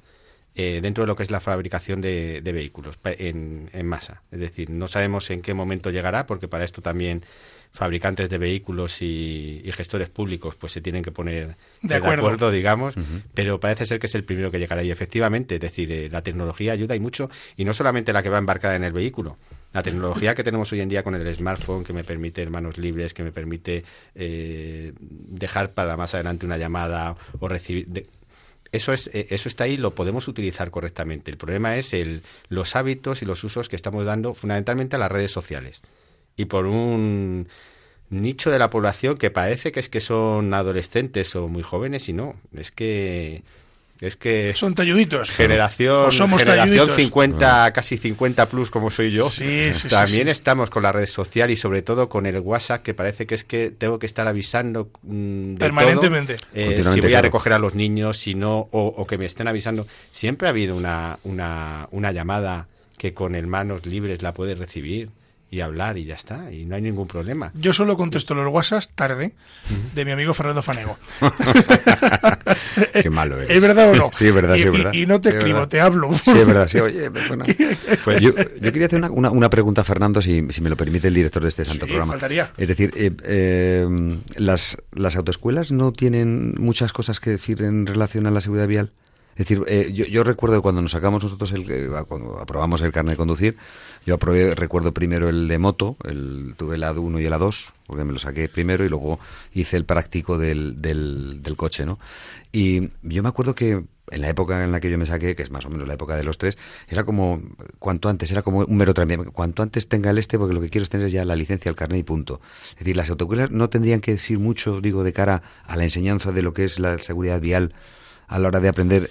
eh, dentro de lo que es la fabricación de, de vehículos en, en masa. Es decir, no sabemos en qué momento llegará, porque para esto también fabricantes de vehículos y, y gestores públicos pues se tienen que poner De acuerdo. digamos, pero parece ser que es el primero que llegará y efectivamente, es decir, eh, la tecnología ayuda y mucho y no solamente la que va embarcada en el vehículo. La tecnología que tenemos hoy en día con el smartphone, que me permite manos libres, que me permite eh, dejar para más adelante una llamada o recibir... de- eso, es, eh, eso está ahí, lo podemos utilizar correctamente. El problema es el, los hábitos y los usos que estamos dando fundamentalmente a las redes sociales. Y por un nicho de la población que parece que es que son adolescentes o muy jóvenes y no. Es que... Es que Son talluditos. generación, O somos generación talluditos. 50, casi 50 plus como soy yo. Sí, [laughs] sí, sí, También sí. estamos con la red social y sobre todo con el WhatsApp que parece que es que tengo que estar avisando mm, de Permanentemente. todo. Eh, si voy a recoger a los niños, si no, o, o que me estén avisando. Siempre ha habido una, una, una llamada que con el manos libres la puedes recibir y hablar y ya está, y no hay ningún problema. Yo solo contesto los WhatsApp tarde de mi amigo Fernando Fanego. [laughs] Qué malo eres. ¿Es verdad o no? Sí, es verdad, y, sí, es y- verdad. Y, no te Sí, es escribo, verdad. te hablo. Sí, es verdad, sí. Oye, [laughs] bueno. Pues yo, yo quería hacer una, una, una pregunta a Fernando, si, si me lo permite el director de este santo Sí, programa. faltaría. Es decir, eh, eh, las, ¿las autoescuelas no tienen muchas cosas que decir en relación a la seguridad vial? Es decir, eh, yo, recuerdo cuando nos sacamos nosotros, el, eh, cuando aprobamos el carnet de conducir, yo aprobé, recuerdo primero el de moto, el, tuve el A1 y el A2, porque me lo saqué primero y luego hice el práctico del, del, del coche, ¿no? Y yo me acuerdo que en la época en la que yo me saqué, que es más o menos la época de los tres, era como, cuanto antes, era como un mero trámite, cuanto antes tenga el este, porque lo que quiero es tener ya la licencia, el carnet y punto. Es decir, las autoescuelas no tendrían que decir mucho, digo, de cara a la enseñanza de lo que es la seguridad vial a la hora de aprender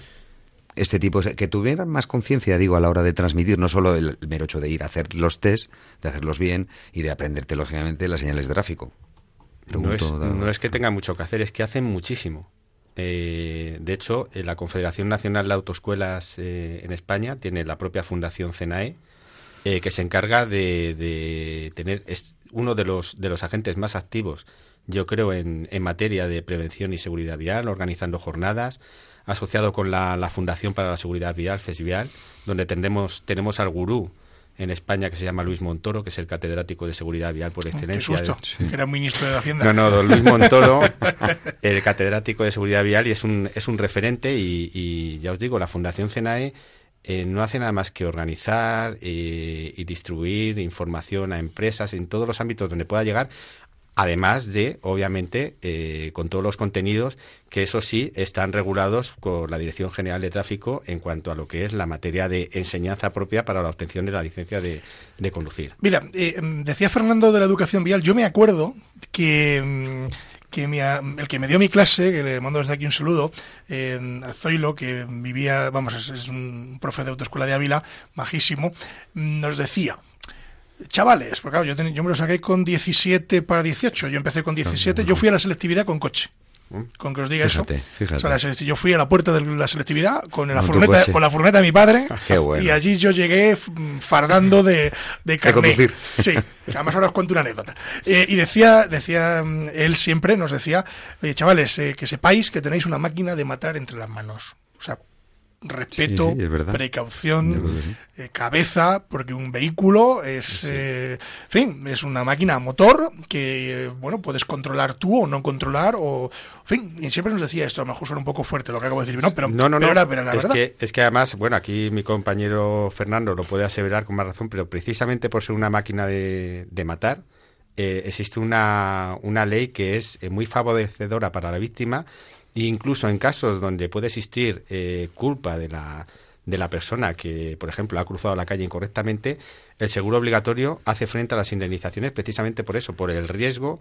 este tipo, que tuvieran más conciencia, digo, a la hora de transmitir, no solo el, el mero hecho de ir a hacer los test, de hacerlos bien y de aprenderte, lógicamente, las señales de tráfico. No es, no es que tengan mucho que hacer, es que hacen muchísimo. Eh, de hecho, eh, la Confederación Nacional de Autoescuelas eh, en España tiene la propia Fundación CENAE, eh, que se encarga de, de tener, es uno de los, de los agentes más activos, yo creo, en, en materia de prevención y seguridad vial, organizando jornadas, asociado con la, la Fundación para la Seguridad Vial, FESVIAL, donde tendremos, tenemos al gurú en España que se llama Luis Montoro, que es el catedrático de seguridad vial por Qué excelencia. susto, de- que era ministro de Hacienda. no, no, don Luis Montoro, [laughs] el catedrático de seguridad vial, y es un, es un referente. Y, y ya os digo, la Fundación CENAE eh, no hace nada más que organizar eh, y distribuir información a empresas en todos los ámbitos donde pueda llegar. Además de, obviamente, eh, con todos los contenidos que, eso sí, están regulados por la Dirección General de Tráfico en cuanto a lo que es la materia de enseñanza propia para la obtención de la licencia de, conducir. Mira, eh, mm, decía Fernando de la educación vial, yo me acuerdo que, mm, que mi el que me dio mi clase, que le mando desde aquí un saludo, eh, a Zoilo, que vivía, vamos, es, es un profe de autoescuela de Ávila, majísimo, nos decía, chavales, porque claro, yo, ten- yo me lo saqué con 17 para 18, yo empecé con 17, yo fui a la selectividad con coche. Con que os diga Fíjate, eso. fíjate. O sea, yo fui a la puerta de la selectividad con la furgoneta, con la furgoneta de mi padre Qué bueno. y allí yo llegué fardando de, de [laughs] carné. conducir. Sí, [laughs] además ahora os cuento una anécdota. Eh, y decía, decía mm, él siempre, nos decía, oye chavales, eh, que sepáis que tenéis una máquina de matar entre las manos. O sea, respeto, Sí, sí, precaución, sí. eh, cabeza, porque un vehículo es, eh, en fin, es una máquina a motor que, eh, bueno, puedes controlar tú o no controlar, o, en fin, y siempre nos decía esto, a lo mejor suena un poco fuerte lo que acabo de decir, no, pero, No, no, pero no. pero la es, que, es que además, bueno, aquí mi compañero Fernando lo puede aseverar con más razón, pero precisamente por ser una máquina de, de matar, eh, existe una, una ley que es eh, muy favorecedora para la víctima e incluso en casos donde puede existir eh, culpa de la, de la persona que, por ejemplo, ha cruzado la calle incorrectamente, el seguro obligatorio hace frente a las indemnizaciones precisamente por eso, por el riesgo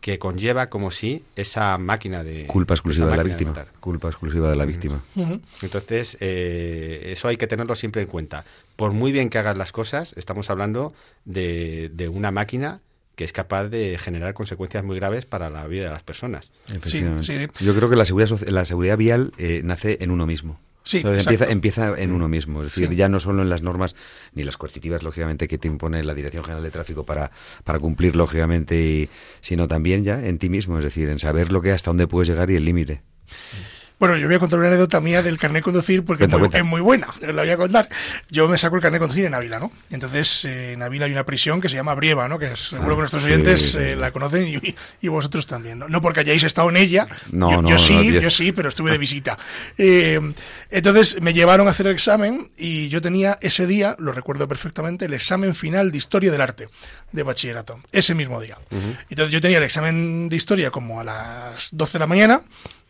que conlleva como si esa máquina de Culpa exclusiva de la víctima. Culpa exclusiva de la víctima. Entonces, eh, eso hay que tenerlo siempre en cuenta. Por muy bien que hagas las cosas, estamos hablando de, de una máquina que es capaz de generar consecuencias muy graves para la vida de las personas. Sí. Yo creo que la seguridad, la seguridad vial eh, nace en uno mismo. Sí, empieza, empieza en uno mismo. Es decir, Sí. ya no solo en las normas ni las coercitivas, lógicamente, que te impone la Dirección General de Tráfico para, para cumplir, lógicamente, y- sino también ya en ti mismo. Es decir, en saber lo que hasta dónde puedes llegar y el límite. Bueno, yo voy a contar una anécdota mía del carnet de conducir porque Cuenta, es, muy, cuenta. es muy buena, la voy a contar. Yo me saco el carnet de conducir en Ávila, ¿no? Entonces, eh, en Ávila hay una prisión que se llama Brieva, ¿no? Que seguro que nuestros sí, oyentes eh, la conocen y, y vosotros también, ¿no? No porque hayáis estado en ella, No, yo, no, yo no, sí, yo- yo sí, pero estuve de visita. Eh, entonces, me llevaron a hacer el examen y yo tenía ese día, lo recuerdo perfectamente, el examen final de Historia del Arte de bachillerato, ese mismo día. Entonces, yo tenía el examen de Historia como a las 12 de la mañana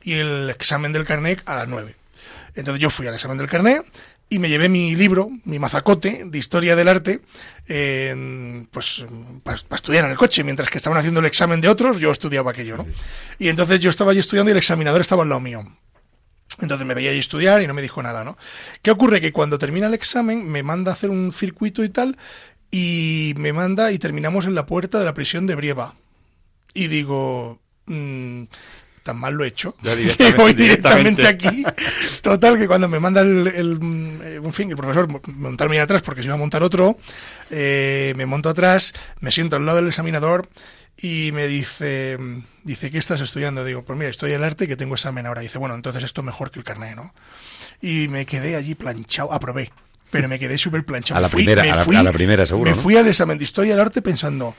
y el examen del carnet a las 9. Entonces yo fui al examen del carnet y me llevé mi libro, mi mazacote de historia del arte, pues para estudiar en el coche. Mientras que estaban haciendo el examen de otros, yo estudiaba aquello, ¿no? Y entonces yo estaba allí estudiando y el examinador estaba al lado mío. Entonces me veía allí estudiar y no me dijo nada, ¿no? ¿Qué ocurre? Que cuando termina el examen me manda a hacer un circuito y tal y me manda y terminamos en la puerta de la prisión de Brieva. Y digo, mm, tan mal lo he hecho. Ya [laughs] directamente- voy directamente directamente. aquí. Total, que cuando me manda el, el, eh, en fin, el profesor mo- montarme atrás porque se iba a montar otro, eh, me monto atrás, me siento al lado del examinador y me dice, dice, ¿qué estás estudiando? Digo, pues mira, estoy en arte que tengo examen ahora. Dice, bueno, entonces esto mejor que el carnet, ¿no? Y me quedé allí planchado, aprobé, pero me quedé súper planchado. A la fui- primera, me a la- fui- a la primera, seguro, Me ¿no? fui al examen de historia del arte pensando,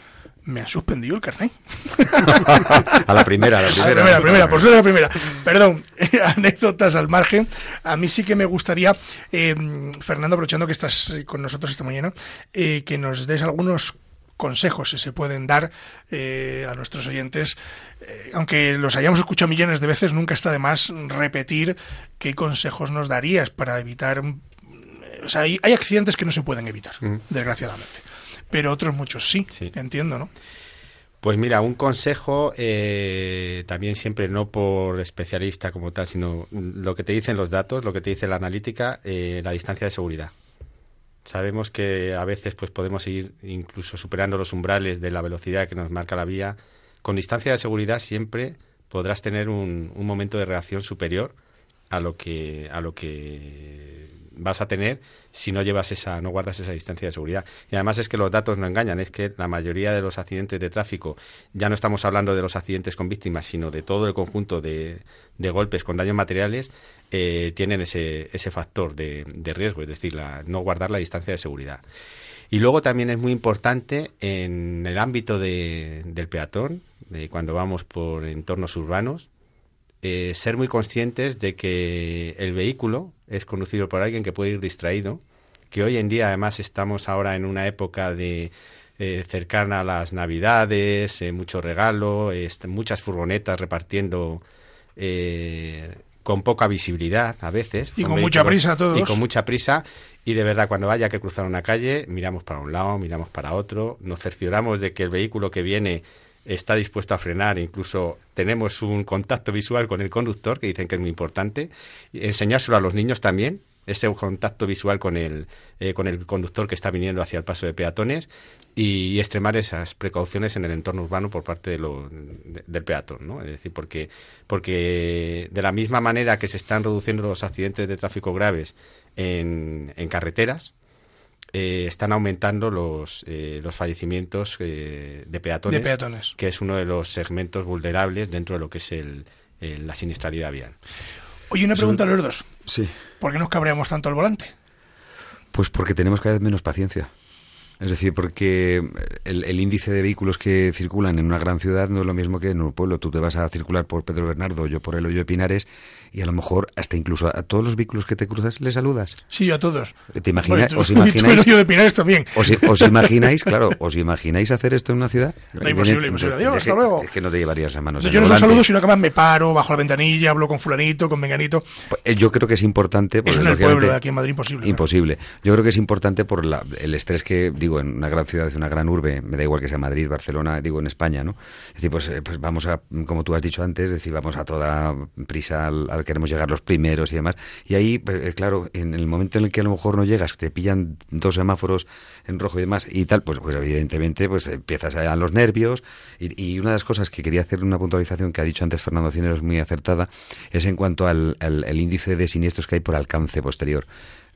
me han suspendido el carnet. [laughs] a la primera, a la A la primera. primera, primera, por suerte la primera. Perdón, [laughs] anécdotas al margen. A mí sí que me gustaría, eh, Fernando, aprovechando que estás con nosotros esta mañana, eh, que nos des algunos consejos si se pueden dar eh, a nuestros oyentes. Eh, aunque los hayamos escuchado millones de veces, nunca está de más repetir qué consejos nos darías para evitar... mm, O sea, hay, hay accidentes que no se pueden evitar, Mm. desgraciadamente. Pero otros muchos sí, Sí. entiendo, ¿no? Pues mira, un consejo eh, también siempre no por especialista como tal, sino lo que te dicen los datos, lo que te dice la analítica, eh, la distancia de seguridad. Sabemos que a veces pues podemos ir incluso superando los umbrales de la velocidad que nos marca la vía. Con distancia de seguridad siempre podrás tener un, un momento de reacción superior a lo que a lo que vas a tener si no llevas esa, no guardas esa distancia de seguridad. Y además es que los datos no engañan, es que la mayoría de los accidentes de tráfico, ya no estamos hablando de los accidentes con víctimas, sino de todo el conjunto de, de golpes con daños materiales, eh, tienen ese, ese factor de, de riesgo, es decir, la, no guardar la distancia de seguridad. Y luego también es muy importante en el ámbito de, del peatón, cuando vamos por entornos urbanos, eh, ser muy conscientes de que el vehículo es conducido por alguien que puede ir distraído, que hoy en día además estamos ahora en una época de eh, cercana a las navidades, eh, mucho regalo, este, muchas furgonetas repartiendo eh, con poca visibilidad a veces. Y con mucha vehículos- prisa todos. Y con mucha prisa. Y de verdad, cuando haya que cruzar una calle, miramos para un lado, miramos para otro, nos cercioramos de que el vehículo que viene está dispuesto a frenar, incluso tenemos un contacto visual con el conductor, que dicen que es muy importante, enseñárselo a los niños también, ese contacto visual con el, eh, con el conductor que está viniendo hacia el paso de peatones y, extremar esas precauciones en el entorno urbano por parte de lo- de- del peatón, ¿no? Es decir, porque, porque de la misma manera que se están reduciendo los accidentes de tráfico graves en, en carreteras, eh, están aumentando los, eh, los fallecimientos eh, de peatones, De peatones. que es uno de los segmentos vulnerables dentro de lo que es el, el- la siniestralidad vial. Oye, una pregunta a los dos. Sí. ¿Por qué nos cabreamos tanto al volante? Pues porque tenemos cada vez menos paciencia. Es decir, porque el, el índice de vehículos que circulan en una gran ciudad no es lo mismo que en un pueblo. Tú te vas a circular por Pedro Bernardo, yo por el Hoyo de Pinares, y a lo mejor hasta incluso a todos los vehículos que te cruzas les saludas. Sí, a todos. ¿Te imagina- tú- os [laughs] tú imagináis- hoyo de Pinares también. ¿Os, os [laughs] imagináis, claro, os imagináis hacer esto en una ciudad? No, imposible, imposible. Adiós, hasta luego. Es que no te llevarías las manos. yo no volante. saludo, sino que además me paro, bajo la ventanilla, hablo con fulanito, con menganito. Pues, eh, Yo creo que es importante. Eso en el pueblo, de aquí en Madrid, imposible. Imposible. Yo creo que es importante por la- el estrés que, digo, en una gran ciudad, en una gran urbe, me da igual que sea Madrid, Barcelona, digo, en España, ¿no? Es decir, pues, eh, pues vamos a, como tú has dicho antes, es decir, vamos a toda prisa, al, al- queremos llegar los primeros y demás. Y ahí, pues, eh, claro, en el momento en el que a lo mejor no llegas, te pillan dos semáforos en rojo y demás y tal, pues, pues evidentemente, pues empiezas a los nervios. Y, una de las cosas que quería hacer una puntualización que ha dicho antes Fernando Cineros muy acertada es en cuanto al, índice de siniestros que hay por alcance posterior.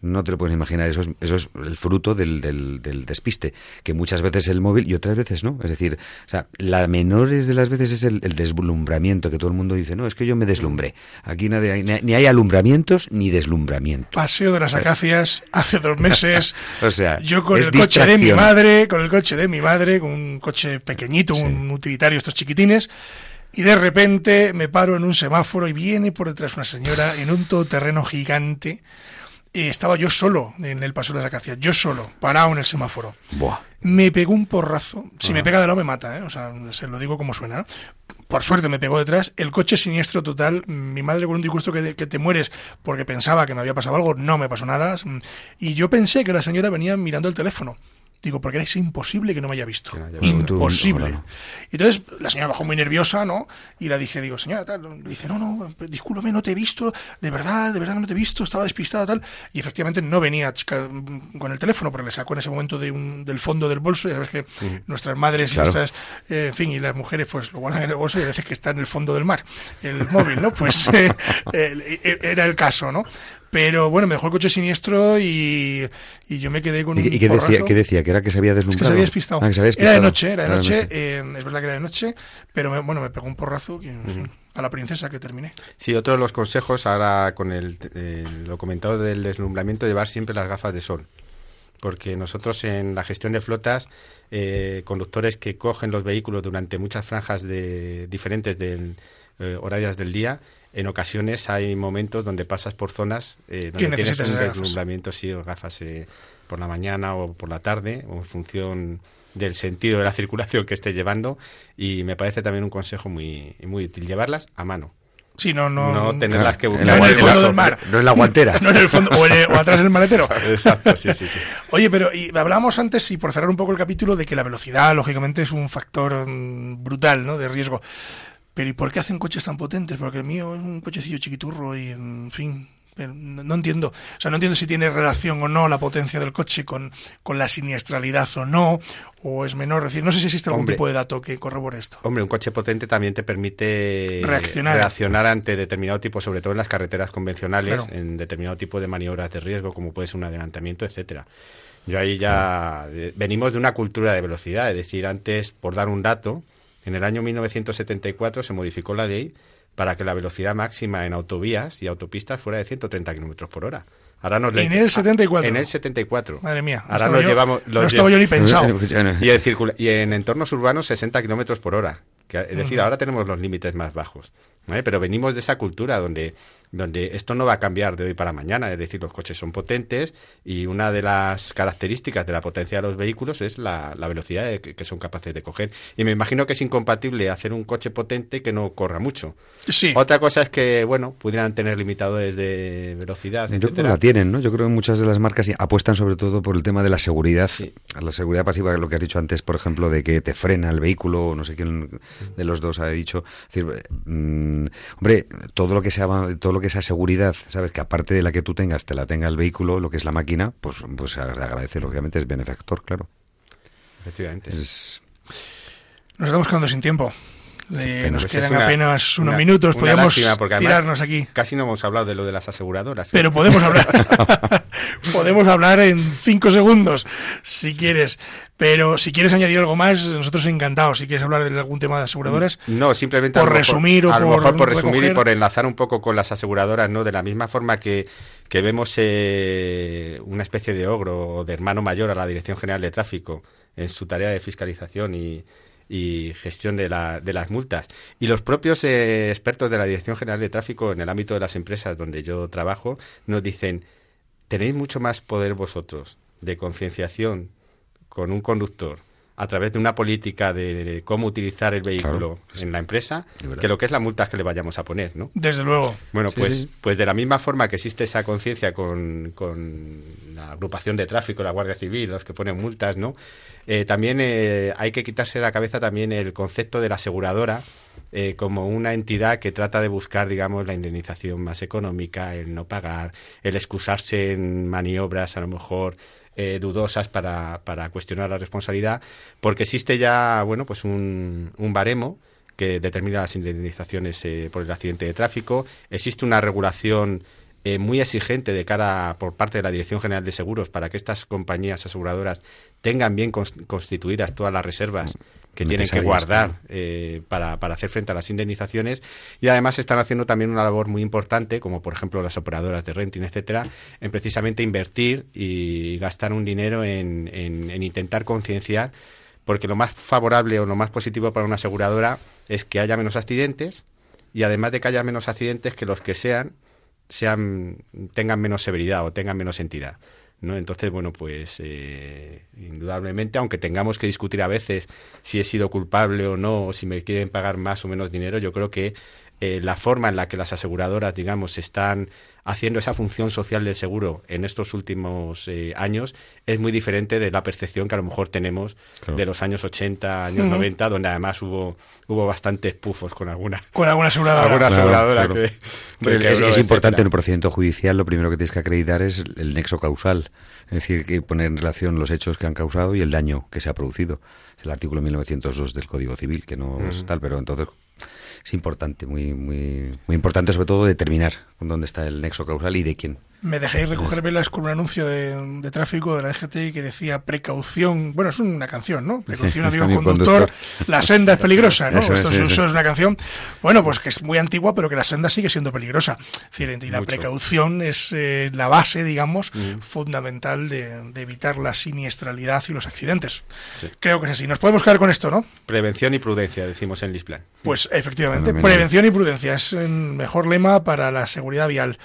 No te lo puedes imaginar, eso es, eso es el fruto del, del, del despiste, que muchas veces el móvil y otras veces no. Es decir, o sea, la menores de las veces es el, el deslumbramiento, que todo el mundo dice, no, es que yo me deslumbré. Aquí nadie hay- ni hay alumbramientos ni deslumbramiento. Paseo de las Acacias [laughs] hace dos meses. [laughs] O sea, yo con el coche de mi madre, con el coche de mi madre, con un coche pequeñito, un utilitario, estos chiquitines, y de repente me paro en un semáforo y viene por detrás una señora en un todoterreno gigante. Estaba yo solo en el Paseo de las Acacias, yo solo, parado en el semáforo. Buah. Me pegó un porrazo. Si Ah. me pega de lado me mata, ¿eh? O sea, se lo digo como suena. ¿no? Por suerte me pegó detrás. El coche siniestro total. Mi madre con un disgusto que, que te mueres porque pensaba que me había pasado algo. No me pasó nada. Y yo pensé que la señora venía mirando el teléfono. Digo, porque era imposible que no me haya visto. Que no haya visto. Imposible. Tú. Y entonces la señora bajó muy nerviosa, ¿no? Y la dije, digo, señora, tal. Dice, no, no, discúlpame, no te he visto. De verdad, de verdad no te he visto. Estaba despistada, tal. Y efectivamente no venía chica, mm, con el teléfono porque le sacó en ese momento de un- del fondo del bolso. Y sabes que nuestras madres y nuestras, eh, en fin, y las mujeres pues lo guardan en el bolso y a veces que está en el fondo del mar, el móvil, ¿no? Pues [laughs] eh, eh, era el caso, ¿no? Pero bueno, me dejó el coche siniestro y, y yo me quedé con un ¿Y, y qué, decía, qué decía? ¿Que era que se había Es deslumbrado? que se había despistado. Ah, que se había Era de noche, era de Era de noche. noche. eh, es verdad que era de noche, pero me- bueno, me pegó un porrazo que, a la princesa que terminé. Sí, otro de los consejos, ahora con el, eh, lo comentado del deslumbramiento, llevar siempre las gafas de sol. Porque nosotros en la gestión de flotas, eh, conductores que cogen los vehículos durante muchas franjas de, diferentes del, eh, horarias del día, en ocasiones hay momentos donde pasas por zonas eh, donde tienes necesitas un deslumbramiento, sí, o gafas eh, por la mañana o por la tarde, o en función del sentido de la [laughs] circulación que estés llevando. Y me parece también un consejo muy, muy útil, llevarlas a mano. Sí, no, no. No tenerlas que En buscar la en el fondo del mar. No en la guantera. [laughs] No en el fondo, o, en el- o atrás del maletero. [laughs] Exacto, sí, sí, sí. Oye, pero y hablábamos antes, y por cerrar un poco el capítulo, de que la velocidad, lógicamente, es un factor mm, brutal, ¿no? De riesgo. Pero ¿y por qué hacen coches tan potentes? Porque el mío es un cochecillo chiquiturro y, en fin, no, entiendo. O sea, no entiendo si tiene relación o no la potencia del coche con, con la siniestralidad o no, o es menor. Es decir, no sé si existe algún Hombre. tipo de dato que corrobore esto. Hombre, un coche potente también te permite Reaccionar. reaccionar ante determinado tipo, sobre todo en las carreteras convencionales, Claro. en determinado tipo de maniobras de riesgo, como puede ser un adelantamiento, etcétera. Yo ahí ya eh, venimos de una cultura de velocidad, es decir, antes, por dar un dato, en el año 1974 se modificó la ley para que la velocidad máxima en autovías y autopistas fuera de 130 kilómetros por hora. Ahora nos le- En el 74. En el llevamos. Madre mía. no Ahora estaba nos yo- llevamos. no los estaba lle- yo ni pensado. [laughs] y en, circula- y en entornos urbanos 60 kilómetros por hora. Que, es decir, ahora tenemos los límites más bajos. ¿vale? Pero venimos de esa cultura donde, donde esto no va a cambiar de hoy para mañana. Es decir, los coches son potentes y una de las características de la potencia de los vehículos es la, la velocidad de que, que son capaces de coger. Y me imagino que es incompatible hacer un coche potente que no corra mucho. Sí. Otra cosa es que, bueno, pudieran tener limitadores de velocidad, Yo creo que etcétera. la tienen, ¿no? Yo creo que muchas de las marcas apuestan sobre todo por el tema de la seguridad. Sí. La seguridad pasiva, lo que has dicho antes, por ejemplo, de que te frena el vehículo, o no sé quién de los dos ha dicho. Es decir, mm, hombre, todo lo que sea todo lo que sea seguridad, sabes, que aparte de la que tú tengas, te la tenga el vehículo, lo que es la máquina, pues pues se agradece, lógicamente es benefactor, claro. Efectivamente. Es- Nos estamos quedando sin tiempo. Eh, nos Pues quedan una- apenas unos una- minutos. una además tirarnos aquí. Casi no hemos hablado de lo de las aseguradoras. ¿eh? Pero podemos hablar. [laughs] podemos hablar en cinco segundos, si quieres. Pero si quieres añadir algo más, nosotros encantados. Si quieres hablar de algún tema de aseguradoras. No, simplemente Por a lo mejor- resumir o a lo por mejor por resumir recoger. y por enlazar un poco con las aseguradoras, ¿no? De la misma forma que, que vemos eh, una especie de ogro o de hermano mayor a la Dirección General de Tráfico en su tarea de fiscalización y, y gestión de, la- de las multas. Y los propios eh, expertos de la Dirección General de Tráfico en el ámbito de las empresas donde yo trabajo nos dicen, tenéis mucho más poder vosotros de concienciación con un conductor a través de una política de, cómo utilizar el vehículo en la empresa que lo que es la multa que le vayamos a poner, ¿no? Desde luego. Bueno, Sí, pues, sí. pues de la misma forma que existe esa conciencia con, con la agrupación de tráfico, la Guardia Civil, los que ponen multas, ¿no? Eh, también eh, hay que quitarse de la cabeza también el concepto de la aseguradora eh, como una entidad que trata de buscar, digamos, la indemnización más económica, el no pagar, el excusarse en maniobras a lo mejor eh, dudosas para, para cuestionar la responsabilidad, porque existe ya, bueno, pues un, un baremo que determina las indemnizaciones eh, por el accidente de tráfico. Existe una regulación eh, muy exigente de cara por parte de la Dirección General de Seguros para que estas compañías aseguradoras tengan bien cons- constituidas todas las reservas que tienen que guardar eh, para, para hacer frente a las indemnizaciones. Y además están haciendo también una labor muy importante, como por ejemplo las operadoras de renting, etcétera, en precisamente invertir y gastar un dinero en, en- en intentar concienciar, porque lo más favorable o lo más positivo para una aseguradora es que haya menos accidentes y además de que haya menos accidentes, que los que sean sean tengan menos severidad o tengan menos entidad. ¿no? Entonces, bueno, pues eh, indudablemente, aunque tengamos que discutir a veces si he sido culpable o no, o si me quieren pagar más o menos dinero, yo creo que eh, la forma en la que las aseguradoras, digamos, están haciendo esa función social del seguro en estos últimos eh, años es muy diferente de la percepción que a lo mejor tenemos Claro. de los años 80, años Ujú. 90, donde además hubo hubo bastantes pufos con alguna, Con alguna aseguradora. alguna aseguradora claro. que, Pero que es, quebró, es importante en un procedimiento judicial, lo primero que tienes que acreditar es el nexo causal. Es decir, que poner en relación los hechos que han causado y el daño que se ha producido. Es el artículo 1902 del Código Civil, que no es tal, pero entonces es importante, muy, muy, muy importante sobre todo determinar dónde está el nexo causal y de quién. Me dejéis recoger velas con un anuncio de, de tráfico de la DGT que decía precaución. Bueno, es una canción, ¿no? Precaución, Sí, amigo conductor. conductor. La senda es peligrosa, ¿no? Eso Esto es, sí. eso es una canción. Bueno, pues que es muy antigua, pero que la senda sigue siendo peligrosa. Es decir, y la Mucho. precaución es eh, la base, digamos, Mm. fundamental de, de evitar la siniestralidad y los accidentes. Sí. Creo que es así. Nos podemos quedar con esto, ¿no? Prevención y prudencia, decimos en Lisplan. Pues efectivamente, prevención y prudencia es el mejor lema para la seguridad vial.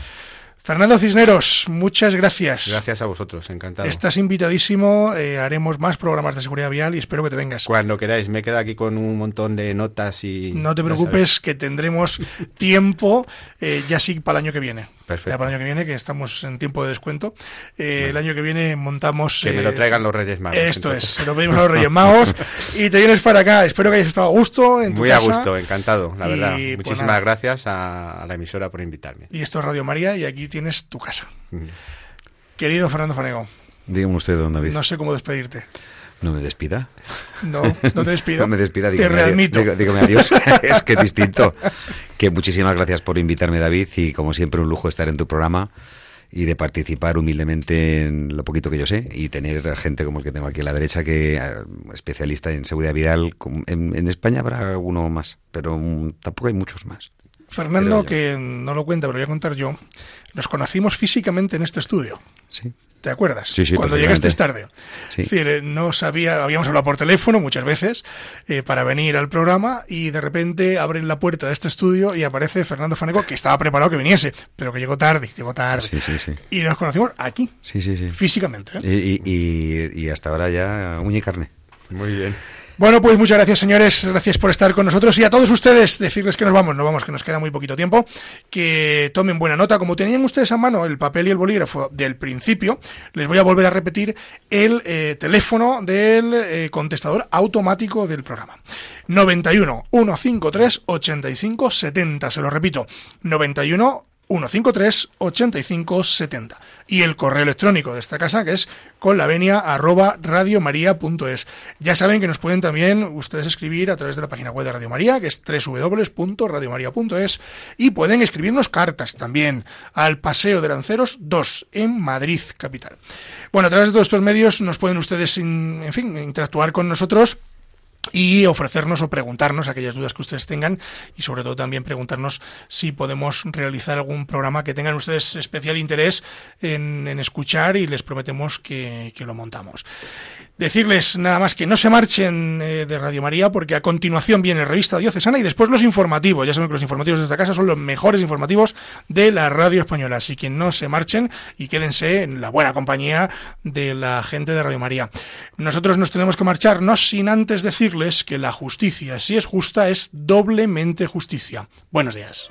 Fernando Cisneros, muchas gracias. Gracias a vosotros, encantado. Estás invitadísimo, eh, haremos más programas de seguridad vial y espero que te vengas. Cuando queráis, me quedo aquí con un montón de notas y... No te preocupes, que tendremos [laughs] tiempo eh, ya sí para el año que viene. Perfecto. Ya para el año que viene, que estamos en tiempo de descuento. Eh, El año que viene montamos... Que me lo eh, traigan los Reyes Magos. Esto entonces. es, se lo pedimos a los Reyes Magos [laughs] y te vienes para acá. Espero que hayas estado a gusto en tu Muy casa. a gusto, encantado, la Y, verdad. pues, Muchísimas nada. gracias a, a la emisora por invitarme. Y esto es Radio María y aquí tienes tu casa. Mm. Querido Fernando Fanego, Dígame usted, don David. no sé cómo despedirte. No me despida. No, no te despido. [laughs] No me despida, Te dígame adiós. readmito. Dígame adiós. [laughs] [laughs] es que es distinto. Que muchísimas gracias por invitarme, David, y como siempre un lujo estar en tu programa y de participar humildemente en lo poquito que yo sé y tener gente como el que tengo aquí a la derecha que eh, especialista en seguridad vial como- en, en España habrá alguno más pero mm, tampoco hay muchos más Fernando, que no lo cuenta, pero lo voy a contar yo, nos conocimos físicamente en este estudio. sí ¿Te acuerdas? Sí, sí, Cuando llegaste tarde. Sí. Es decir, eh, no sabía, habíamos hablado por teléfono muchas veces eh, para venir al programa y de repente abren la puerta de este estudio y aparece Fernando Fanego, que estaba preparado que viniese, pero que llegó tarde, llegó tarde. sí sí sí Y nos conocimos aquí, sí sí sí físicamente. ¿eh? y, y- y- y hasta ahora ya uña y carne Muy bien. Bueno, pues muchas gracias, señores. Gracias por estar con nosotros. Y a todos ustedes, decirles que nos vamos, nos vamos, que nos queda muy poquito tiempo. Que tomen buena nota. Como tenían ustedes a mano el papel y el bolígrafo del principio, les voy a volver a repetir el eh, teléfono del eh, contestador automático del programa. 91 153 85 70. Se lo repito. 91 153 85 70 y el correo electrónico de esta casa que es conlavenia arroba radiomaria.es ya saben que nos pueden también ustedes escribir a través de la página web de Radio María que es www.radiomaria.es y pueden escribirnos cartas también al Paseo de Lanceros 2 en Madrid capital. Bueno a través de todos estos medios nos pueden ustedes en fin interactuar con nosotros y ofrecernos o preguntarnos aquellas dudas que ustedes tengan y sobre todo también preguntarnos si podemos realizar algún programa que tengan ustedes especial interés en, escuchar y les prometemos que, que lo montamos. Decirles nada más que no se marchen eh, de Radio María porque a continuación viene Revista Diocesana y después los informativos. Ya saben que los informativos de esta casa son los mejores informativos de la radio española. Así que no se marchen y quédense en la buena compañía de la gente de Radio María. Nosotros nos tenemos que marchar no sin antes decirles que la justicia, si es justa, es doblemente justicia. Buenos días.